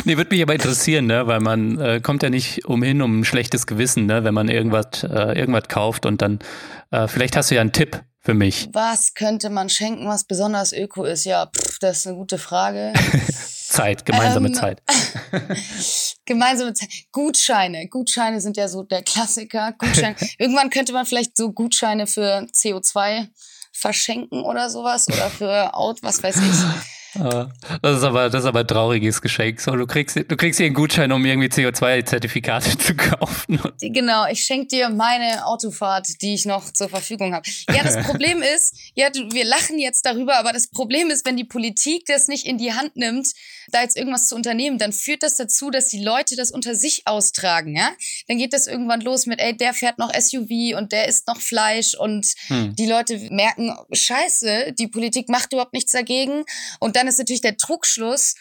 Speaker 1: Nee, würde mich aber interessieren, ne? weil man äh, kommt ja nicht umhin um ein schlechtes Gewissen, ne? wenn man irgendwas, äh, irgendwas kauft und dann, äh, vielleicht hast du ja einen Tipp für mich.
Speaker 3: Was könnte man schenken, was besonders öko ist? Ja, pff, das ist eine gute Frage.
Speaker 1: Zeit, gemeinsame ähm, Zeit.
Speaker 3: gemeinsame Zeit. Gutscheine. Gutscheine sind ja so der Klassiker. Gutscheine. Irgendwann könnte man vielleicht so Gutscheine für CO2 verschenken oder sowas oder für Out, was weiß ich.
Speaker 1: Das ist aber, das ist aber ein trauriges Geschenk. So, du kriegst, du kriegst hier einen Gutschein, um irgendwie CO2-Zertifikate zu kaufen.
Speaker 3: Genau, ich schenke dir meine Autofahrt, die ich noch zur Verfügung habe. Ja, das Problem ist, ja, wir lachen jetzt darüber, aber das Problem ist, wenn die Politik das nicht in die Hand nimmt, da jetzt irgendwas zu unternehmen, dann führt das dazu, dass die Leute das unter sich austragen, ja? Dann geht das irgendwann los mit, ey, der fährt noch SUV und der isst noch Fleisch und hm. die Leute merken, scheiße, die Politik macht überhaupt nichts dagegen und dann dann ist natürlich der Trugschluss,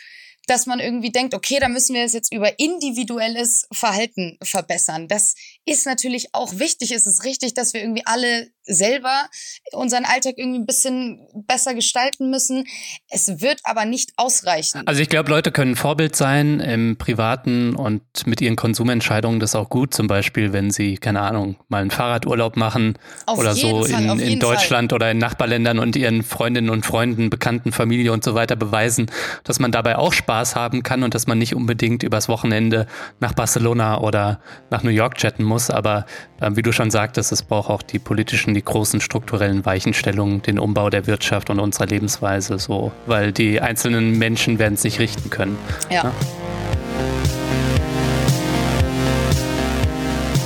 Speaker 3: dass man irgendwie denkt, okay, da müssen wir es jetzt über individuelles Verhalten verbessern. Das ist natürlich auch wichtig. Es ist richtig, dass wir irgendwie alle selber unseren Alltag irgendwie ein bisschen besser gestalten müssen. Es wird aber nicht ausreichen.
Speaker 1: Also ich glaube, Leute können Vorbild sein im Privaten und mit ihren Konsumentscheidungen das auch gut. Zum Beispiel, wenn sie, keine Ahnung, mal einen Fahrradurlaub machen auf oder so Fall, in, in Deutschland Fall. oder in Nachbarländern und ihren Freundinnen und Freunden, Bekannten, Familie und so weiter beweisen, dass man dabei auch Spaß haben kann und dass man nicht unbedingt übers Wochenende nach Barcelona oder nach New York chatten muss. Aber äh, wie du schon sagtest, es braucht auch die politischen die großen strukturellen Weichenstellungen, den Umbau der Wirtschaft und unserer Lebensweise so, weil die einzelnen Menschen werden sich richten können.
Speaker 3: ja? ja?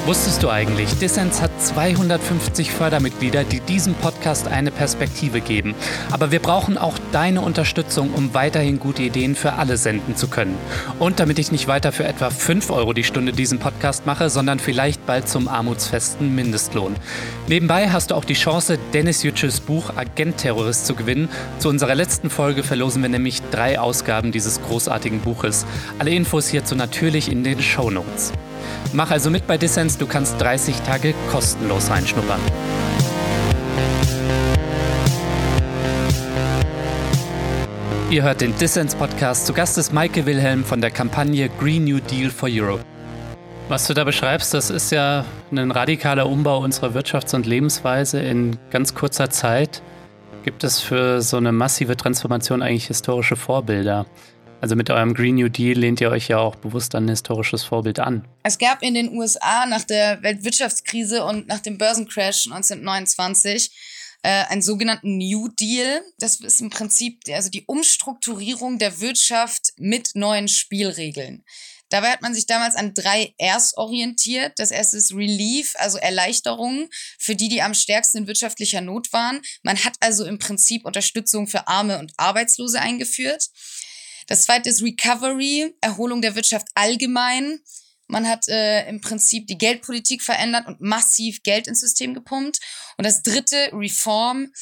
Speaker 1: Wusstest du eigentlich, Dissens hat 250 Fördermitglieder, die diesem Podcast eine Perspektive geben. Aber wir brauchen auch deine Unterstützung, um weiterhin gute Ideen für alle senden zu können. Und damit ich nicht weiter für etwa 5 Euro die Stunde diesen Podcast mache, sondern vielleicht bald zum armutsfesten Mindestlohn. Nebenbei hast du auch die Chance, Dennis Yücels Buch Agent Terrorist zu gewinnen. Zu unserer letzten Folge verlosen wir nämlich drei Ausgaben dieses großartigen Buches. Alle Infos hierzu natürlich in den Show Notes. Mach also mit bei Dissens, du kannst 30 Tage kostenlos reinschnuppern. Ihr hört den Dissens Podcast. Zu Gast ist Maike Wilhelm von der Kampagne Green New Deal for Europe. Was du da beschreibst, das ist ja ein radikaler Umbau unserer Wirtschafts- und Lebensweise in ganz kurzer Zeit. Gibt es für so eine massive Transformation eigentlich historische Vorbilder? Also mit eurem Green New Deal lehnt ihr euch ja auch bewusst an ein historisches Vorbild an.
Speaker 3: Es gab in den USA nach der Weltwirtschaftskrise und nach dem Börsencrash 1929 äh, einen sogenannten New Deal. Das ist im Prinzip also die Umstrukturierung der Wirtschaft mit neuen Spielregeln. Dabei hat man sich damals an drei Rs orientiert. Das erste ist Relief, also Erleichterung für die, die am stärksten in wirtschaftlicher Not waren. Man hat also im Prinzip Unterstützung für Arme und Arbeitslose eingeführt. Das zweite ist Recovery, Erholung der Wirtschaft allgemein. Man hat äh, im Prinzip die Geldpolitik verändert und massiv Geld ins System gepumpt. Und das dritte, Reform.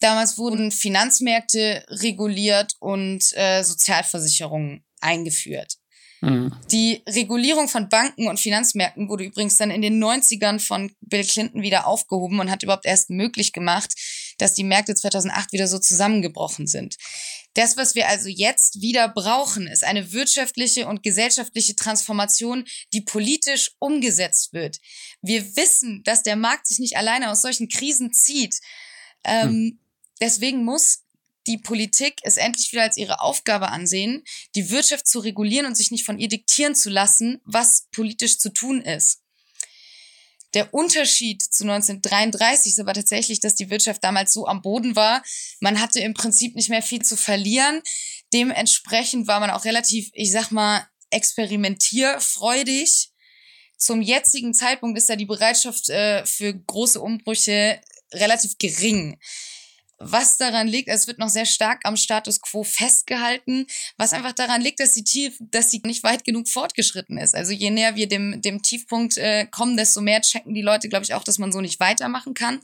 Speaker 3: Damals wurden Finanzmärkte reguliert und äh, Sozialversicherungen eingeführt. Mhm. Die Regulierung von Banken und Finanzmärkten wurde übrigens dann in den 90ern von Bill Clinton wieder aufgehoben und hat überhaupt erst möglich gemacht, dass die Märkte 2008 wieder so zusammengebrochen sind. Das, was wir also jetzt wieder brauchen, ist eine wirtschaftliche und gesellschaftliche Transformation, die politisch umgesetzt wird. Wir wissen, dass der Markt sich nicht alleine aus solchen Krisen zieht. Ähm, hm. Deswegen muss die Politik es endlich wieder als ihre Aufgabe ansehen, die Wirtschaft zu regulieren und sich nicht von ihr diktieren zu lassen, was politisch zu tun ist. Der Unterschied zu 1933 ist aber tatsächlich, dass die Wirtschaft damals so am Boden war. Man hatte im Prinzip nicht mehr viel zu verlieren. Dementsprechend war man auch relativ, ich sag mal, experimentierfreudig. Zum jetzigen Zeitpunkt ist da die Bereitschaft äh, für große Umbrüche relativ gering was daran liegt, es wird noch sehr stark am Status quo festgehalten, was einfach daran liegt, dass die Tief, dass sie nicht weit genug fortgeschritten ist. Also je näher wir dem, dem Tiefpunkt äh, kommen, desto mehr checken die Leute, glaube ich, auch, dass man so nicht weitermachen kann.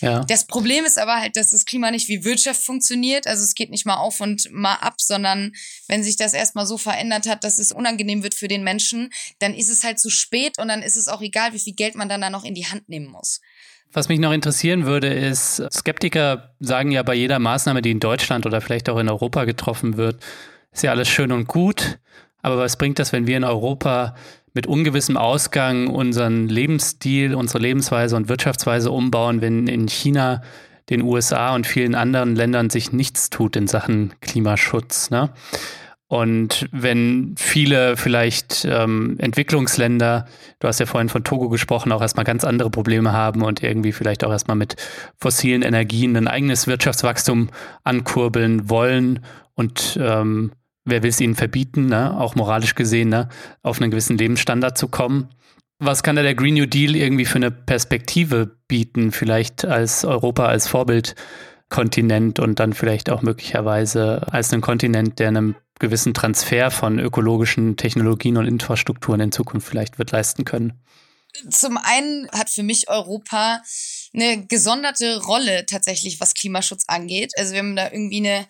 Speaker 3: Ja. Das Problem ist aber halt, dass das Klima nicht wie Wirtschaft funktioniert. Also es geht nicht mal auf und mal ab, sondern wenn sich das erstmal so verändert hat, dass es unangenehm wird für den Menschen, dann ist es halt zu spät und dann ist es auch egal, wie viel Geld man dann da noch in die Hand nehmen muss.
Speaker 1: Was mich noch interessieren würde, ist, Skeptiker sagen ja bei jeder Maßnahme, die in Deutschland oder vielleicht auch in Europa getroffen wird, ist ja alles schön und gut. Aber was bringt das, wenn wir in Europa mit ungewissem Ausgang unseren Lebensstil, unsere Lebensweise und Wirtschaftsweise umbauen, wenn in China, den USA und vielen anderen Ländern sich nichts tut in Sachen Klimaschutz? Ne? Und wenn viele vielleicht ähm, Entwicklungsländer, du hast ja vorhin von Togo gesprochen, auch erstmal ganz andere Probleme haben und irgendwie vielleicht auch erstmal mit fossilen Energien ein eigenes Wirtschaftswachstum ankurbeln wollen und ähm, wer will es ihnen verbieten, ne? auch moralisch gesehen, ne? auf einen gewissen Lebensstandard zu kommen. Was kann da der Green New Deal irgendwie für eine Perspektive bieten, vielleicht als Europa als Vorbildkontinent und dann vielleicht auch möglicherweise als ein Kontinent, der einem gewissen Transfer von ökologischen Technologien und Infrastrukturen in Zukunft vielleicht wird leisten können?
Speaker 3: Zum einen hat für mich Europa eine gesonderte Rolle tatsächlich, was Klimaschutz angeht. Also wir haben da irgendwie eine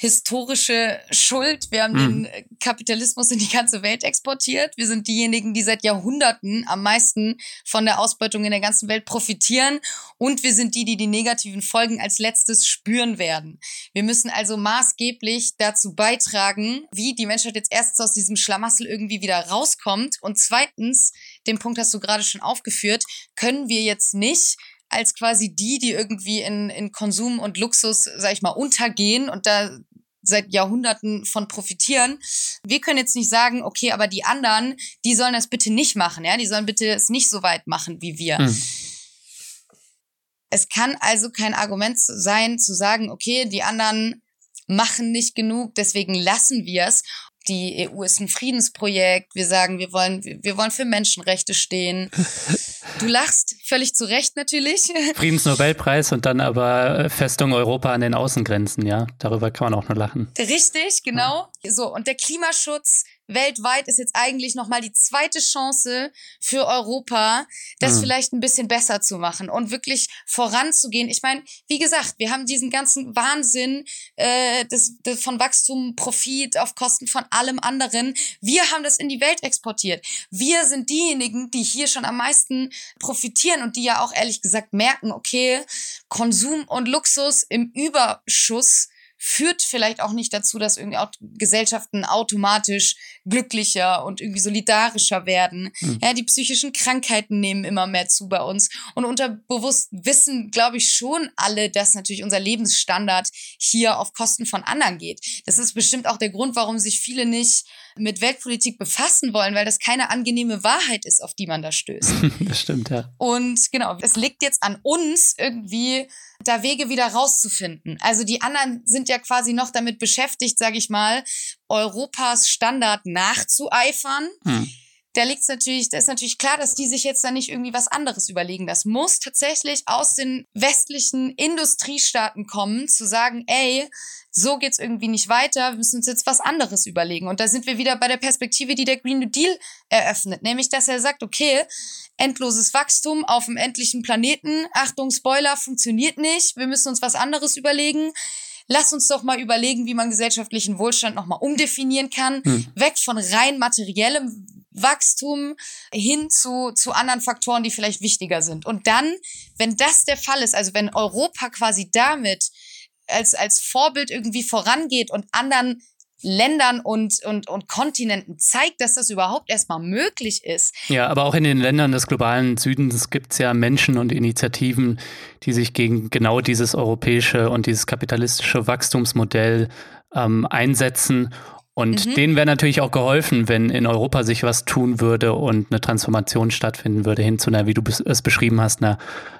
Speaker 3: historische Schuld. Wir haben mhm. den Kapitalismus in die ganze Welt exportiert. Wir sind diejenigen, die seit Jahrhunderten am meisten von der Ausbeutung in der ganzen Welt profitieren. Und wir sind die, die die negativen Folgen als letztes spüren werden. Wir müssen also maßgeblich dazu beitragen, wie die Menschheit jetzt erstens aus diesem Schlamassel irgendwie wieder rauskommt. Und zweitens, den Punkt hast du gerade schon aufgeführt, können wir jetzt nicht als quasi die, die irgendwie in, in Konsum und Luxus, sag ich mal, untergehen und da seit Jahrhunderten von profitieren. Wir können jetzt nicht sagen, okay, aber die anderen, die sollen das bitte nicht machen, ja, die sollen bitte es nicht so weit machen wie wir. Hm. Es kann also kein Argument sein, zu sagen, okay, die anderen machen nicht genug, deswegen lassen wir es. Die EU ist ein Friedensprojekt. Wir sagen, wir wollen, wir wollen für Menschenrechte stehen. Du lachst, völlig zu Recht natürlich.
Speaker 1: Friedensnobelpreis und dann aber Festung Europa an den Außengrenzen, ja. Darüber kann man auch nur lachen.
Speaker 3: Richtig, genau. Ja. So, und der Klimaschutz weltweit ist jetzt eigentlich nochmal die zweite Chance für Europa, das mhm. vielleicht ein bisschen besser zu machen und wirklich voranzugehen. Ich meine, wie gesagt, wir haben diesen ganzen Wahnsinn äh, des, des, von Wachstum, Profit auf Kosten von allem anderen. Wir haben das in die Welt exportiert. Wir sind diejenigen, die hier schon am meisten profitieren und die ja auch ehrlich gesagt merken, okay, Konsum und Luxus im Überschuss führt vielleicht auch nicht dazu, dass irgendwie auch Gesellschaften automatisch glücklicher und irgendwie solidarischer werden. Mhm. Ja, die psychischen Krankheiten nehmen immer mehr zu bei uns. Und unterbewusst wissen, glaube ich, schon alle, dass natürlich unser Lebensstandard hier auf Kosten von anderen geht. Das ist bestimmt auch der Grund, warum sich viele nicht mit Weltpolitik befassen wollen, weil das keine angenehme Wahrheit ist, auf die man da stößt.
Speaker 1: das stimmt, ja.
Speaker 3: Und genau, es liegt jetzt an uns irgendwie da Wege wieder rauszufinden. Also die anderen sind ja quasi noch damit beschäftigt, sage ich mal, Europas Standard nachzueifern. Hm. Da liegt's natürlich, da ist natürlich klar, dass die sich jetzt da nicht irgendwie was anderes überlegen. Das muss tatsächlich aus den westlichen Industriestaaten kommen, zu sagen, ey, so geht's irgendwie nicht weiter, wir müssen uns jetzt was anderes überlegen. Und da sind wir wieder bei der Perspektive, die der Green New Deal eröffnet, nämlich dass er sagt, okay, endloses Wachstum auf dem endlichen Planeten. Achtung, Spoiler, funktioniert nicht. Wir müssen uns was anderes überlegen. Lass uns doch mal überlegen, wie man gesellschaftlichen Wohlstand nochmal umdefinieren kann. Hm. Weg von rein materiellem Wachstum hin zu, zu anderen Faktoren, die vielleicht wichtiger sind. Und dann, wenn das der Fall ist, also wenn Europa quasi damit als, als Vorbild irgendwie vorangeht und anderen Ländern und, und, und Kontinenten zeigt, dass das überhaupt erstmal möglich ist.
Speaker 1: Ja, aber auch in den Ländern des globalen Südens gibt es ja Menschen und Initiativen, die sich gegen genau dieses europäische und dieses kapitalistische Wachstumsmodell ähm, einsetzen. Und mhm. denen wäre natürlich auch geholfen, wenn in Europa sich was tun würde und eine Transformation stattfinden würde hin zu einer, wie du es beschrieben hast, einer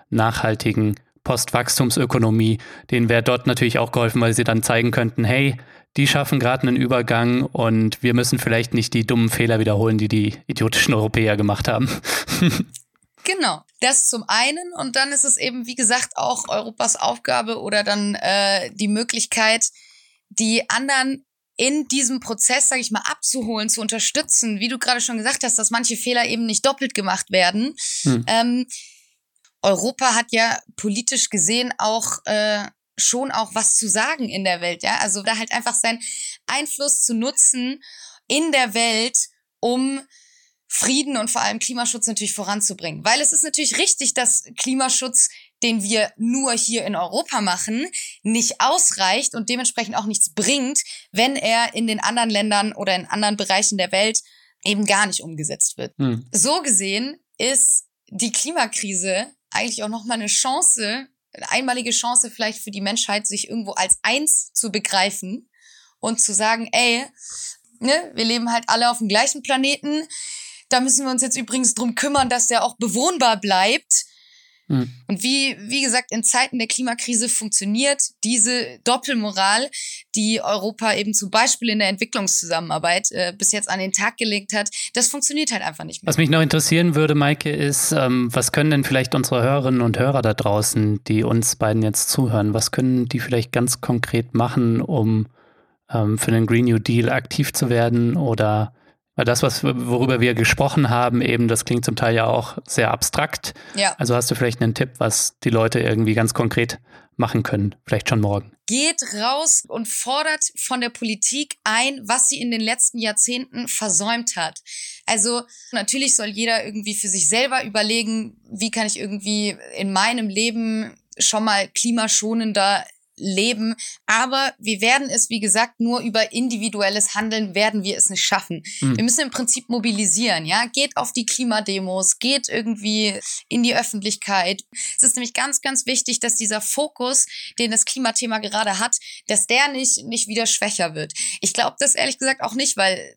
Speaker 1: nachhaltigen Postwachstumsökonomie. Denen wäre dort natürlich auch geholfen, weil sie dann zeigen könnten, hey, die schaffen gerade einen Übergang und wir müssen vielleicht nicht die dummen Fehler wiederholen, die die idiotischen Europäer gemacht haben.
Speaker 3: Genau, das zum einen und dann ist es eben, wie gesagt, auch Europas Aufgabe oder dann äh, die Möglichkeit, die anderen in diesem Prozess, sage ich mal, abzuholen, zu unterstützen, wie du gerade schon gesagt hast, dass manche Fehler eben nicht doppelt gemacht werden. Hm. Ähm, Europa hat ja politisch gesehen auch äh, schon auch was zu sagen in der Welt, ja. Also da halt einfach seinen Einfluss zu nutzen in der Welt, um Frieden und vor allem Klimaschutz natürlich voranzubringen. Weil es ist natürlich richtig, dass Klimaschutz, den wir nur hier in Europa machen, nicht ausreicht und dementsprechend auch nichts bringt, wenn er in den anderen Ländern oder in anderen Bereichen der Welt eben gar nicht umgesetzt wird. Hm. So gesehen ist die Klimakrise eigentlich auch nochmal eine Chance eine einmalige Chance vielleicht für die Menschheit, sich irgendwo als eins zu begreifen und zu sagen, ey, ne, wir leben halt alle auf dem gleichen Planeten. Da müssen wir uns jetzt übrigens drum kümmern, dass der auch bewohnbar bleibt. Hm. Und wie, wie gesagt, in Zeiten der Klimakrise funktioniert diese Doppelmoral, die Europa eben zum Beispiel in der Entwicklungszusammenarbeit äh, bis jetzt an den Tag gelegt hat, das funktioniert halt einfach nicht mehr.
Speaker 1: Was mich noch interessieren würde, Maike, ist, ähm, was können denn vielleicht unsere Hörerinnen und Hörer da draußen, die uns beiden jetzt zuhören, was können die vielleicht ganz konkret machen, um ähm, für den Green New Deal aktiv zu werden oder weil das, was, worüber wir gesprochen haben, eben, das klingt zum Teil ja auch sehr abstrakt. Ja. Also hast du vielleicht einen Tipp, was die Leute irgendwie ganz konkret machen können, vielleicht schon morgen.
Speaker 3: Geht raus und fordert von der Politik ein, was sie in den letzten Jahrzehnten versäumt hat. Also natürlich soll jeder irgendwie für sich selber überlegen, wie kann ich irgendwie in meinem Leben schon mal klimaschonender leben. Aber wir werden es, wie gesagt, nur über individuelles Handeln werden wir es nicht schaffen. Mhm. Wir müssen im Prinzip mobilisieren, ja. Geht auf die Klimademos, geht irgendwie in die Öffentlichkeit. Es ist nämlich ganz, ganz wichtig, dass dieser Fokus, den das Klimathema gerade hat, dass der nicht, nicht wieder schwächer wird. Ich glaube das ehrlich gesagt auch nicht, weil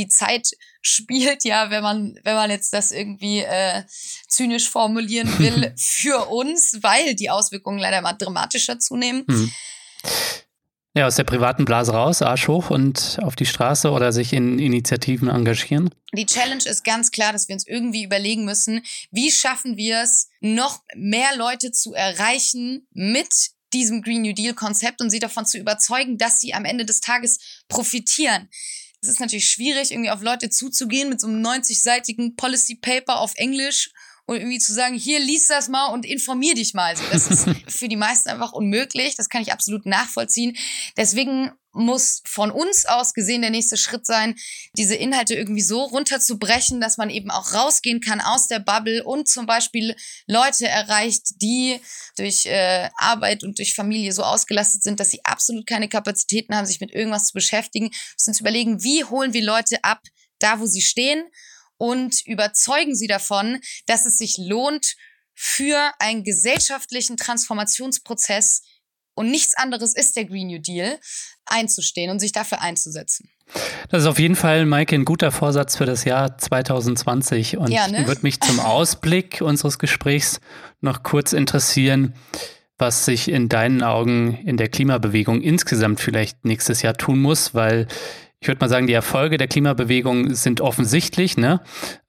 Speaker 3: die Zeit spielt ja, wenn man, wenn man jetzt das irgendwie äh, zynisch formulieren will, für uns, weil die Auswirkungen leider mal dramatischer zunehmen. Mhm.
Speaker 1: Ja, aus der privaten Blase raus, Arsch hoch und auf die Straße oder sich in Initiativen engagieren?
Speaker 3: Die Challenge ist ganz klar, dass wir uns irgendwie überlegen müssen, wie schaffen wir es, noch mehr Leute zu erreichen mit diesem Green New Deal Konzept und sie davon zu überzeugen, dass sie am Ende des Tages profitieren. Es ist natürlich schwierig, irgendwie auf Leute zuzugehen mit so einem 90-seitigen Policy Paper auf Englisch und irgendwie zu sagen, hier lies das mal und informier dich mal. Also das ist für die meisten einfach unmöglich. Das kann ich absolut nachvollziehen. Deswegen muss von uns aus gesehen der nächste Schritt sein, diese Inhalte irgendwie so runterzubrechen, dass man eben auch rausgehen kann aus der Bubble und zum Beispiel Leute erreicht, die durch äh, Arbeit und durch Familie so ausgelastet sind, dass sie absolut keine Kapazitäten haben, sich mit irgendwas zu beschäftigen. Wir müssen uns überlegen, wie holen wir Leute ab, da wo sie stehen und überzeugen sie davon, dass es sich lohnt, für einen gesellschaftlichen Transformationsprozess und nichts anderes ist der Green New Deal, einzustehen und sich dafür einzusetzen.
Speaker 1: Das ist auf jeden Fall, Maike, ein guter Vorsatz für das Jahr 2020. Und ja, ne? würde mich zum Ausblick unseres Gesprächs noch kurz interessieren, was sich in deinen Augen in der Klimabewegung insgesamt vielleicht nächstes Jahr tun muss, weil ich würde mal sagen, die Erfolge der Klimabewegung sind offensichtlich. Ne?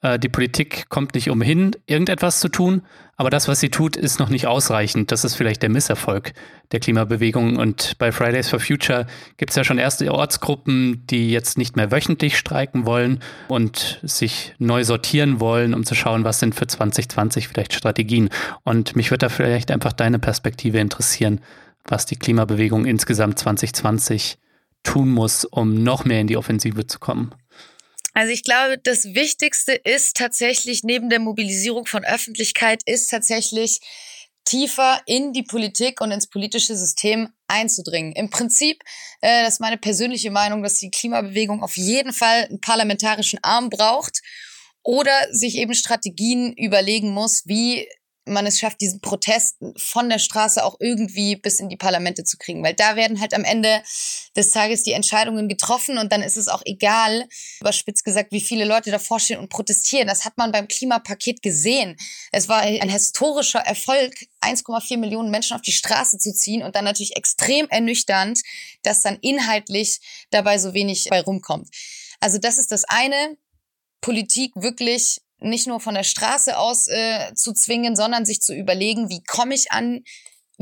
Speaker 1: Äh, die Politik kommt nicht umhin, irgendetwas zu tun, aber das, was sie tut, ist noch nicht ausreichend. Das ist vielleicht der Misserfolg der Klimabewegung. Und bei Fridays for Future gibt es ja schon erste Ortsgruppen, die jetzt nicht mehr wöchentlich streiken wollen und sich neu sortieren wollen, um zu schauen, was sind für 2020 vielleicht Strategien. Und mich würde da vielleicht einfach deine Perspektive interessieren, was die Klimabewegung insgesamt 2020 tun muss, um noch mehr in die Offensive zu kommen?
Speaker 3: Also ich glaube, das Wichtigste ist tatsächlich neben der Mobilisierung von Öffentlichkeit ist tatsächlich tiefer in die Politik und ins politische System einzudringen. Im Prinzip, äh, das ist meine persönliche Meinung, dass die Klimabewegung auf jeden Fall einen parlamentarischen Arm braucht oder sich eben Strategien überlegen muss, wie man es schafft, diesen Protest von der Straße auch irgendwie bis in die Parlamente zu kriegen. Weil da werden halt am Ende des Tages die Entscheidungen getroffen und dann ist es auch egal, überspitzt gesagt, wie viele Leute davor stehen und protestieren. Das hat man beim Klimapaket gesehen. Es war ein historischer Erfolg, 1,4 Millionen Menschen auf die Straße zu ziehen und dann natürlich extrem ernüchternd, dass dann inhaltlich dabei so wenig bei rumkommt. Also das ist das eine. Politik wirklich nicht nur von der Straße aus äh, zu zwingen, sondern sich zu überlegen, wie komme ich an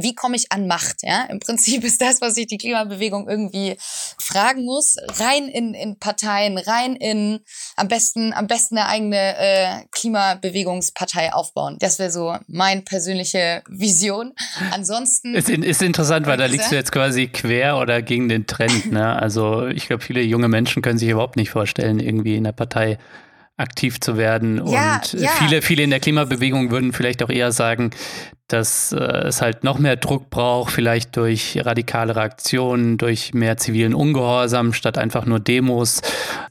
Speaker 3: wie komme ich an Macht? Ja, im Prinzip ist das, was sich die Klimabewegung irgendwie fragen muss. Rein in, in Parteien, rein in am besten am besten eine eigene äh, Klimabewegungspartei aufbauen. Das wäre so meine persönliche Vision. Ansonsten
Speaker 1: ist, ist interessant, weil da liegst du jetzt quasi quer oder gegen den Trend. Ne? Also ich glaube, viele junge Menschen können sich überhaupt nicht vorstellen, irgendwie in der Partei aktiv zu werden. Ja, und ja. viele, viele in der Klimabewegung würden vielleicht auch eher sagen, dass äh, es halt noch mehr Druck braucht, vielleicht durch radikalere Aktionen, durch mehr zivilen Ungehorsam statt einfach nur Demos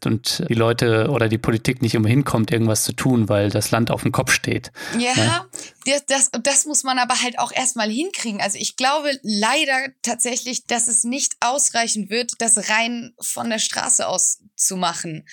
Speaker 1: und die Leute oder die Politik nicht umhin kommt, irgendwas zu tun, weil das Land auf dem Kopf steht.
Speaker 3: Ja, ja. Das, das, das muss man aber halt auch erstmal hinkriegen. Also ich glaube leider tatsächlich, dass es nicht ausreichen wird, das rein von der Straße aus zu machen.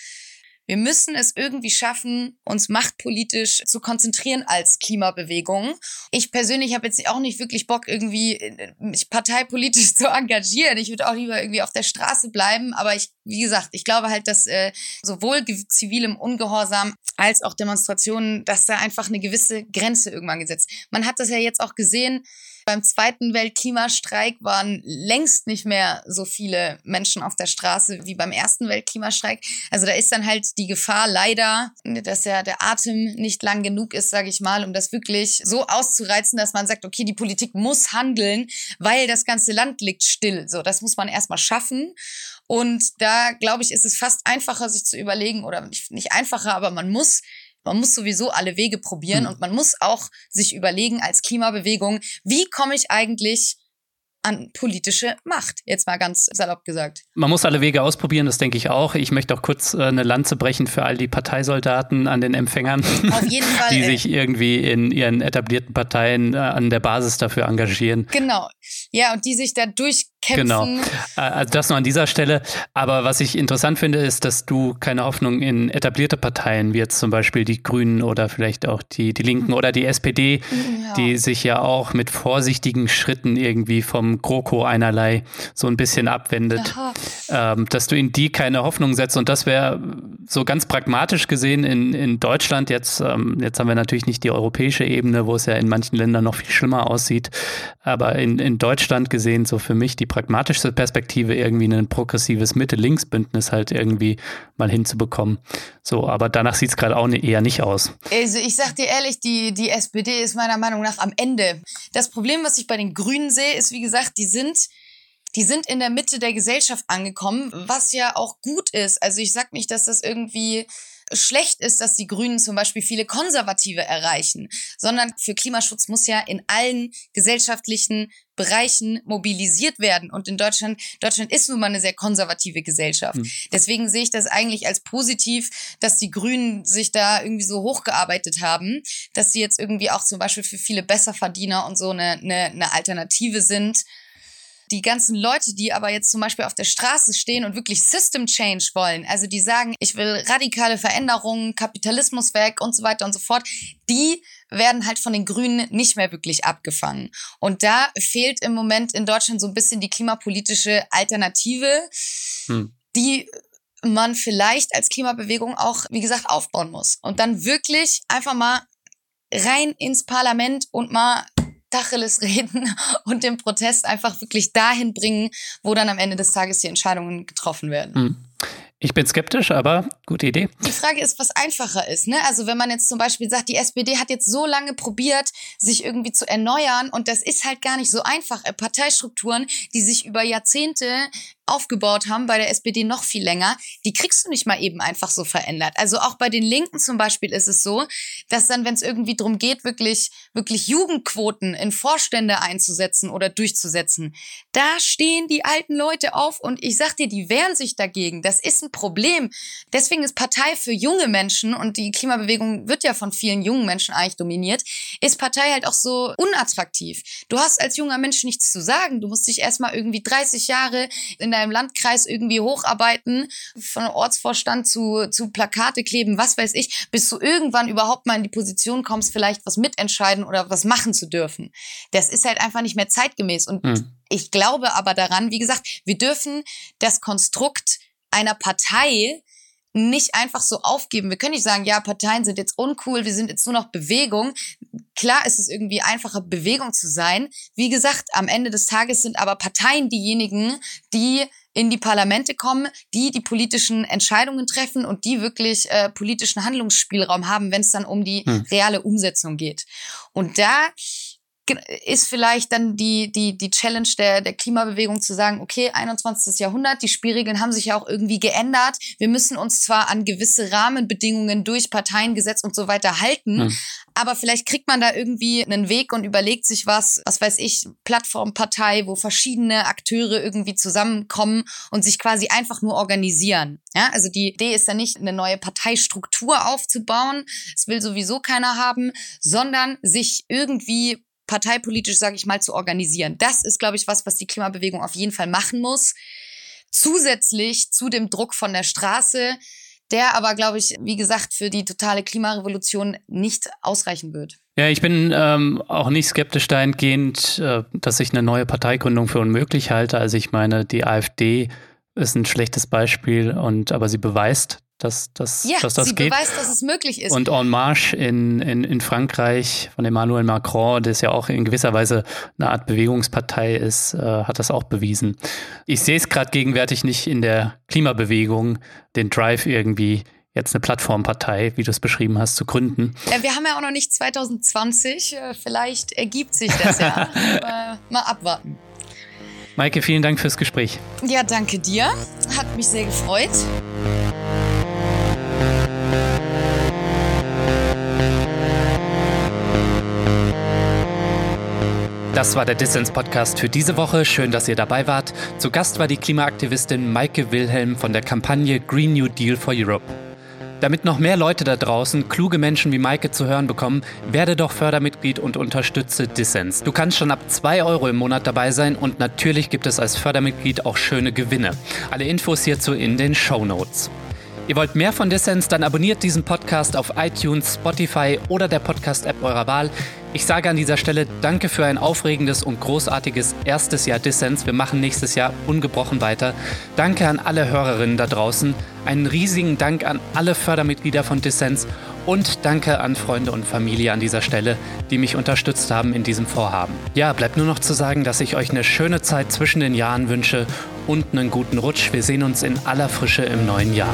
Speaker 3: Wir müssen es irgendwie schaffen, uns machtpolitisch zu konzentrieren als Klimabewegung. Ich persönlich habe jetzt auch nicht wirklich Bock, irgendwie äh, mich parteipolitisch zu engagieren. Ich würde auch lieber irgendwie auf der Straße bleiben. Aber ich, wie gesagt, ich glaube halt, dass äh, sowohl zivilem Ungehorsam als auch Demonstrationen, dass da einfach eine gewisse Grenze irgendwann gesetzt. Man hat das ja jetzt auch gesehen beim zweiten Weltklimastreik waren längst nicht mehr so viele Menschen auf der Straße wie beim ersten Weltklimastreik. Also da ist dann halt die Gefahr leider, dass ja der Atem nicht lang genug ist, sage ich mal, um das wirklich so auszureizen, dass man sagt, okay, die Politik muss handeln, weil das ganze Land liegt still. So, das muss man erstmal schaffen. Und da, glaube ich, ist es fast einfacher, sich zu überlegen, oder nicht, nicht einfacher, aber man muss man muss sowieso alle Wege probieren mhm. und man muss auch sich überlegen als Klimabewegung, wie komme ich eigentlich an politische Macht, jetzt mal ganz salopp gesagt.
Speaker 1: Man muss alle Wege ausprobieren, das denke ich auch. Ich möchte auch kurz äh, eine Lanze brechen für all die Parteisoldaten an den Empfängern, Auf jeden Fall, die sich irgendwie in ihren etablierten Parteien äh, an der Basis dafür engagieren.
Speaker 3: Genau. Ja, und die sich da durch kämpfen. Genau.
Speaker 1: Also das nur an dieser Stelle. Aber was ich interessant finde, ist, dass du keine Hoffnung in etablierte Parteien, wie jetzt zum Beispiel die Grünen oder vielleicht auch die, die Linken oder die SPD, ja. die sich ja auch mit vorsichtigen Schritten irgendwie vom GroKo einerlei so ein bisschen abwendet, ähm, dass du in die keine Hoffnung setzt. Und das wäre so ganz pragmatisch gesehen in, in Deutschland. Jetzt, ähm, jetzt haben wir natürlich nicht die europäische Ebene, wo es ja in manchen Ländern noch viel schlimmer aussieht. Aber in, in Deutschland gesehen, so für mich die pragmatischste Perspektive, irgendwie ein progressives Mitte-Links-Bündnis halt irgendwie mal hinzubekommen. So, aber danach sieht es gerade auch eher nicht aus.
Speaker 3: Also ich sag dir ehrlich, die, die SPD ist meiner Meinung nach am Ende. Das Problem, was ich bei den Grünen sehe, ist, wie gesagt, die sind die sind in der Mitte der Gesellschaft angekommen, was ja auch gut ist. Also ich sag nicht, dass das irgendwie schlecht ist, dass die Grünen zum Beispiel viele Konservative erreichen, sondern für Klimaschutz muss ja in allen gesellschaftlichen Bereichen mobilisiert werden. Und in Deutschland, Deutschland ist nun mal eine sehr konservative Gesellschaft. Mhm. Deswegen sehe ich das eigentlich als positiv, dass die Grünen sich da irgendwie so hochgearbeitet haben, dass sie jetzt irgendwie auch zum Beispiel für viele Besserverdiener und so eine, eine, eine Alternative sind die ganzen Leute, die aber jetzt zum Beispiel auf der Straße stehen und wirklich System Change wollen, also die sagen, ich will radikale Veränderungen, Kapitalismus weg und so weiter und so fort, die werden halt von den Grünen nicht mehr wirklich abgefangen. Und da fehlt im Moment in Deutschland so ein bisschen die klimapolitische Alternative, hm. die man vielleicht als Klimabewegung auch, wie gesagt, aufbauen muss. Und dann wirklich einfach mal rein ins Parlament und mal Tacheles reden und den Protest einfach wirklich dahin bringen, wo dann am Ende des Tages die Entscheidungen getroffen werden.
Speaker 1: Mhm. Ich bin skeptisch, aber gute Idee.
Speaker 3: Die Frage ist, was einfacher ist. Ne? Also wenn man jetzt zum Beispiel sagt, die SPD hat jetzt so lange probiert, sich irgendwie zu erneuern und das ist halt gar nicht so einfach. Parteistrukturen, die sich über Jahrzehnte aufgebaut haben, bei der SPD noch viel länger, die kriegst du nicht mal eben einfach so verändert. Also auch bei den Linken zum Beispiel ist es so, dass dann, wenn es irgendwie darum geht, wirklich, wirklich Jugendquoten in Vorstände einzusetzen oder durchzusetzen, da stehen die alten Leute auf und ich sag dir, die wehren sich dagegen. Das ist ein Problem. Deswegen ist Partei für junge Menschen und die Klimabewegung wird ja von vielen jungen Menschen eigentlich dominiert, ist Partei halt auch so unattraktiv. Du hast als junger Mensch nichts zu sagen. Du musst dich erstmal irgendwie 30 Jahre in deinem Landkreis irgendwie hocharbeiten, von Ortsvorstand zu, zu Plakate kleben, was weiß ich, bis du irgendwann überhaupt mal in die Position kommst, vielleicht was mitentscheiden oder was machen zu dürfen. Das ist halt einfach nicht mehr zeitgemäß. Und mhm. ich glaube aber daran, wie gesagt, wir dürfen das Konstrukt einer Partei nicht einfach so aufgeben. Wir können nicht sagen, ja, Parteien sind jetzt uncool, wir sind jetzt nur noch Bewegung. Klar ist es irgendwie einfacher, Bewegung zu sein. Wie gesagt, am Ende des Tages sind aber Parteien diejenigen, die in die Parlamente kommen, die die politischen Entscheidungen treffen und die wirklich äh, politischen Handlungsspielraum haben, wenn es dann um die hm. reale Umsetzung geht. Und da ist vielleicht dann die, die, die Challenge der, der Klimabewegung zu sagen, okay, 21. Jahrhundert, die Spielregeln haben sich ja auch irgendwie geändert. Wir müssen uns zwar an gewisse Rahmenbedingungen durch Parteiengesetz und so weiter halten, hm. aber vielleicht kriegt man da irgendwie einen Weg und überlegt sich was, was weiß ich, Plattformpartei, wo verschiedene Akteure irgendwie zusammenkommen und sich quasi einfach nur organisieren. Ja, also die Idee ist ja nicht, eine neue Parteistruktur aufzubauen. Das will sowieso keiner haben, sondern sich irgendwie parteipolitisch, sage ich mal, zu organisieren. Das ist, glaube ich, was, was die Klimabewegung auf jeden Fall machen muss. Zusätzlich zu dem Druck von der Straße, der aber, glaube ich, wie gesagt, für die totale Klimarevolution nicht ausreichen wird.
Speaker 1: Ja, ich bin ähm, auch nicht skeptisch dahingehend, äh, dass ich eine neue Parteigründung für unmöglich halte. Also ich meine, die AfD ist ein schlechtes Beispiel und aber sie beweist, dass, dass,
Speaker 3: ja,
Speaker 1: dass das
Speaker 3: sie
Speaker 1: geht.
Speaker 3: beweist, dass es möglich ist.
Speaker 1: Und En Marche in, in, in Frankreich von Emmanuel Macron, der ja auch in gewisser Weise eine Art Bewegungspartei ist, äh, hat das auch bewiesen. Ich sehe es gerade gegenwärtig nicht in der Klimabewegung, den Drive irgendwie jetzt eine Plattformpartei, wie du es beschrieben hast, zu gründen.
Speaker 3: Ja, wir haben ja auch noch nicht 2020, äh, vielleicht ergibt sich das ja. mal abwarten.
Speaker 1: Maike, vielen Dank fürs Gespräch.
Speaker 3: Ja, danke dir. Hat mich sehr gefreut.
Speaker 1: Das war der Dissens-Podcast für diese Woche. Schön, dass ihr dabei wart. Zu Gast war die Klimaaktivistin Maike Wilhelm von der Kampagne Green New Deal for Europe. Damit noch mehr Leute da draußen kluge Menschen wie Maike zu hören bekommen, werde doch Fördermitglied und unterstütze Dissens. Du kannst schon ab 2 Euro im Monat dabei sein und natürlich gibt es als Fördermitglied auch schöne Gewinne. Alle Infos hierzu in den Show Notes. Ihr wollt mehr von Dissens, dann abonniert diesen Podcast auf iTunes, Spotify oder der Podcast-App eurer Wahl. Ich sage an dieser Stelle Danke für ein aufregendes und großartiges erstes Jahr Dissens. Wir machen nächstes Jahr ungebrochen weiter. Danke an alle Hörerinnen da draußen. Einen riesigen Dank an alle Fördermitglieder von Dissens und danke an Freunde und Familie an dieser Stelle, die mich unterstützt haben in diesem Vorhaben. Ja, bleibt nur noch zu sagen, dass ich euch eine schöne Zeit zwischen den Jahren wünsche und einen guten Rutsch. Wir sehen uns in aller Frische im neuen Jahr.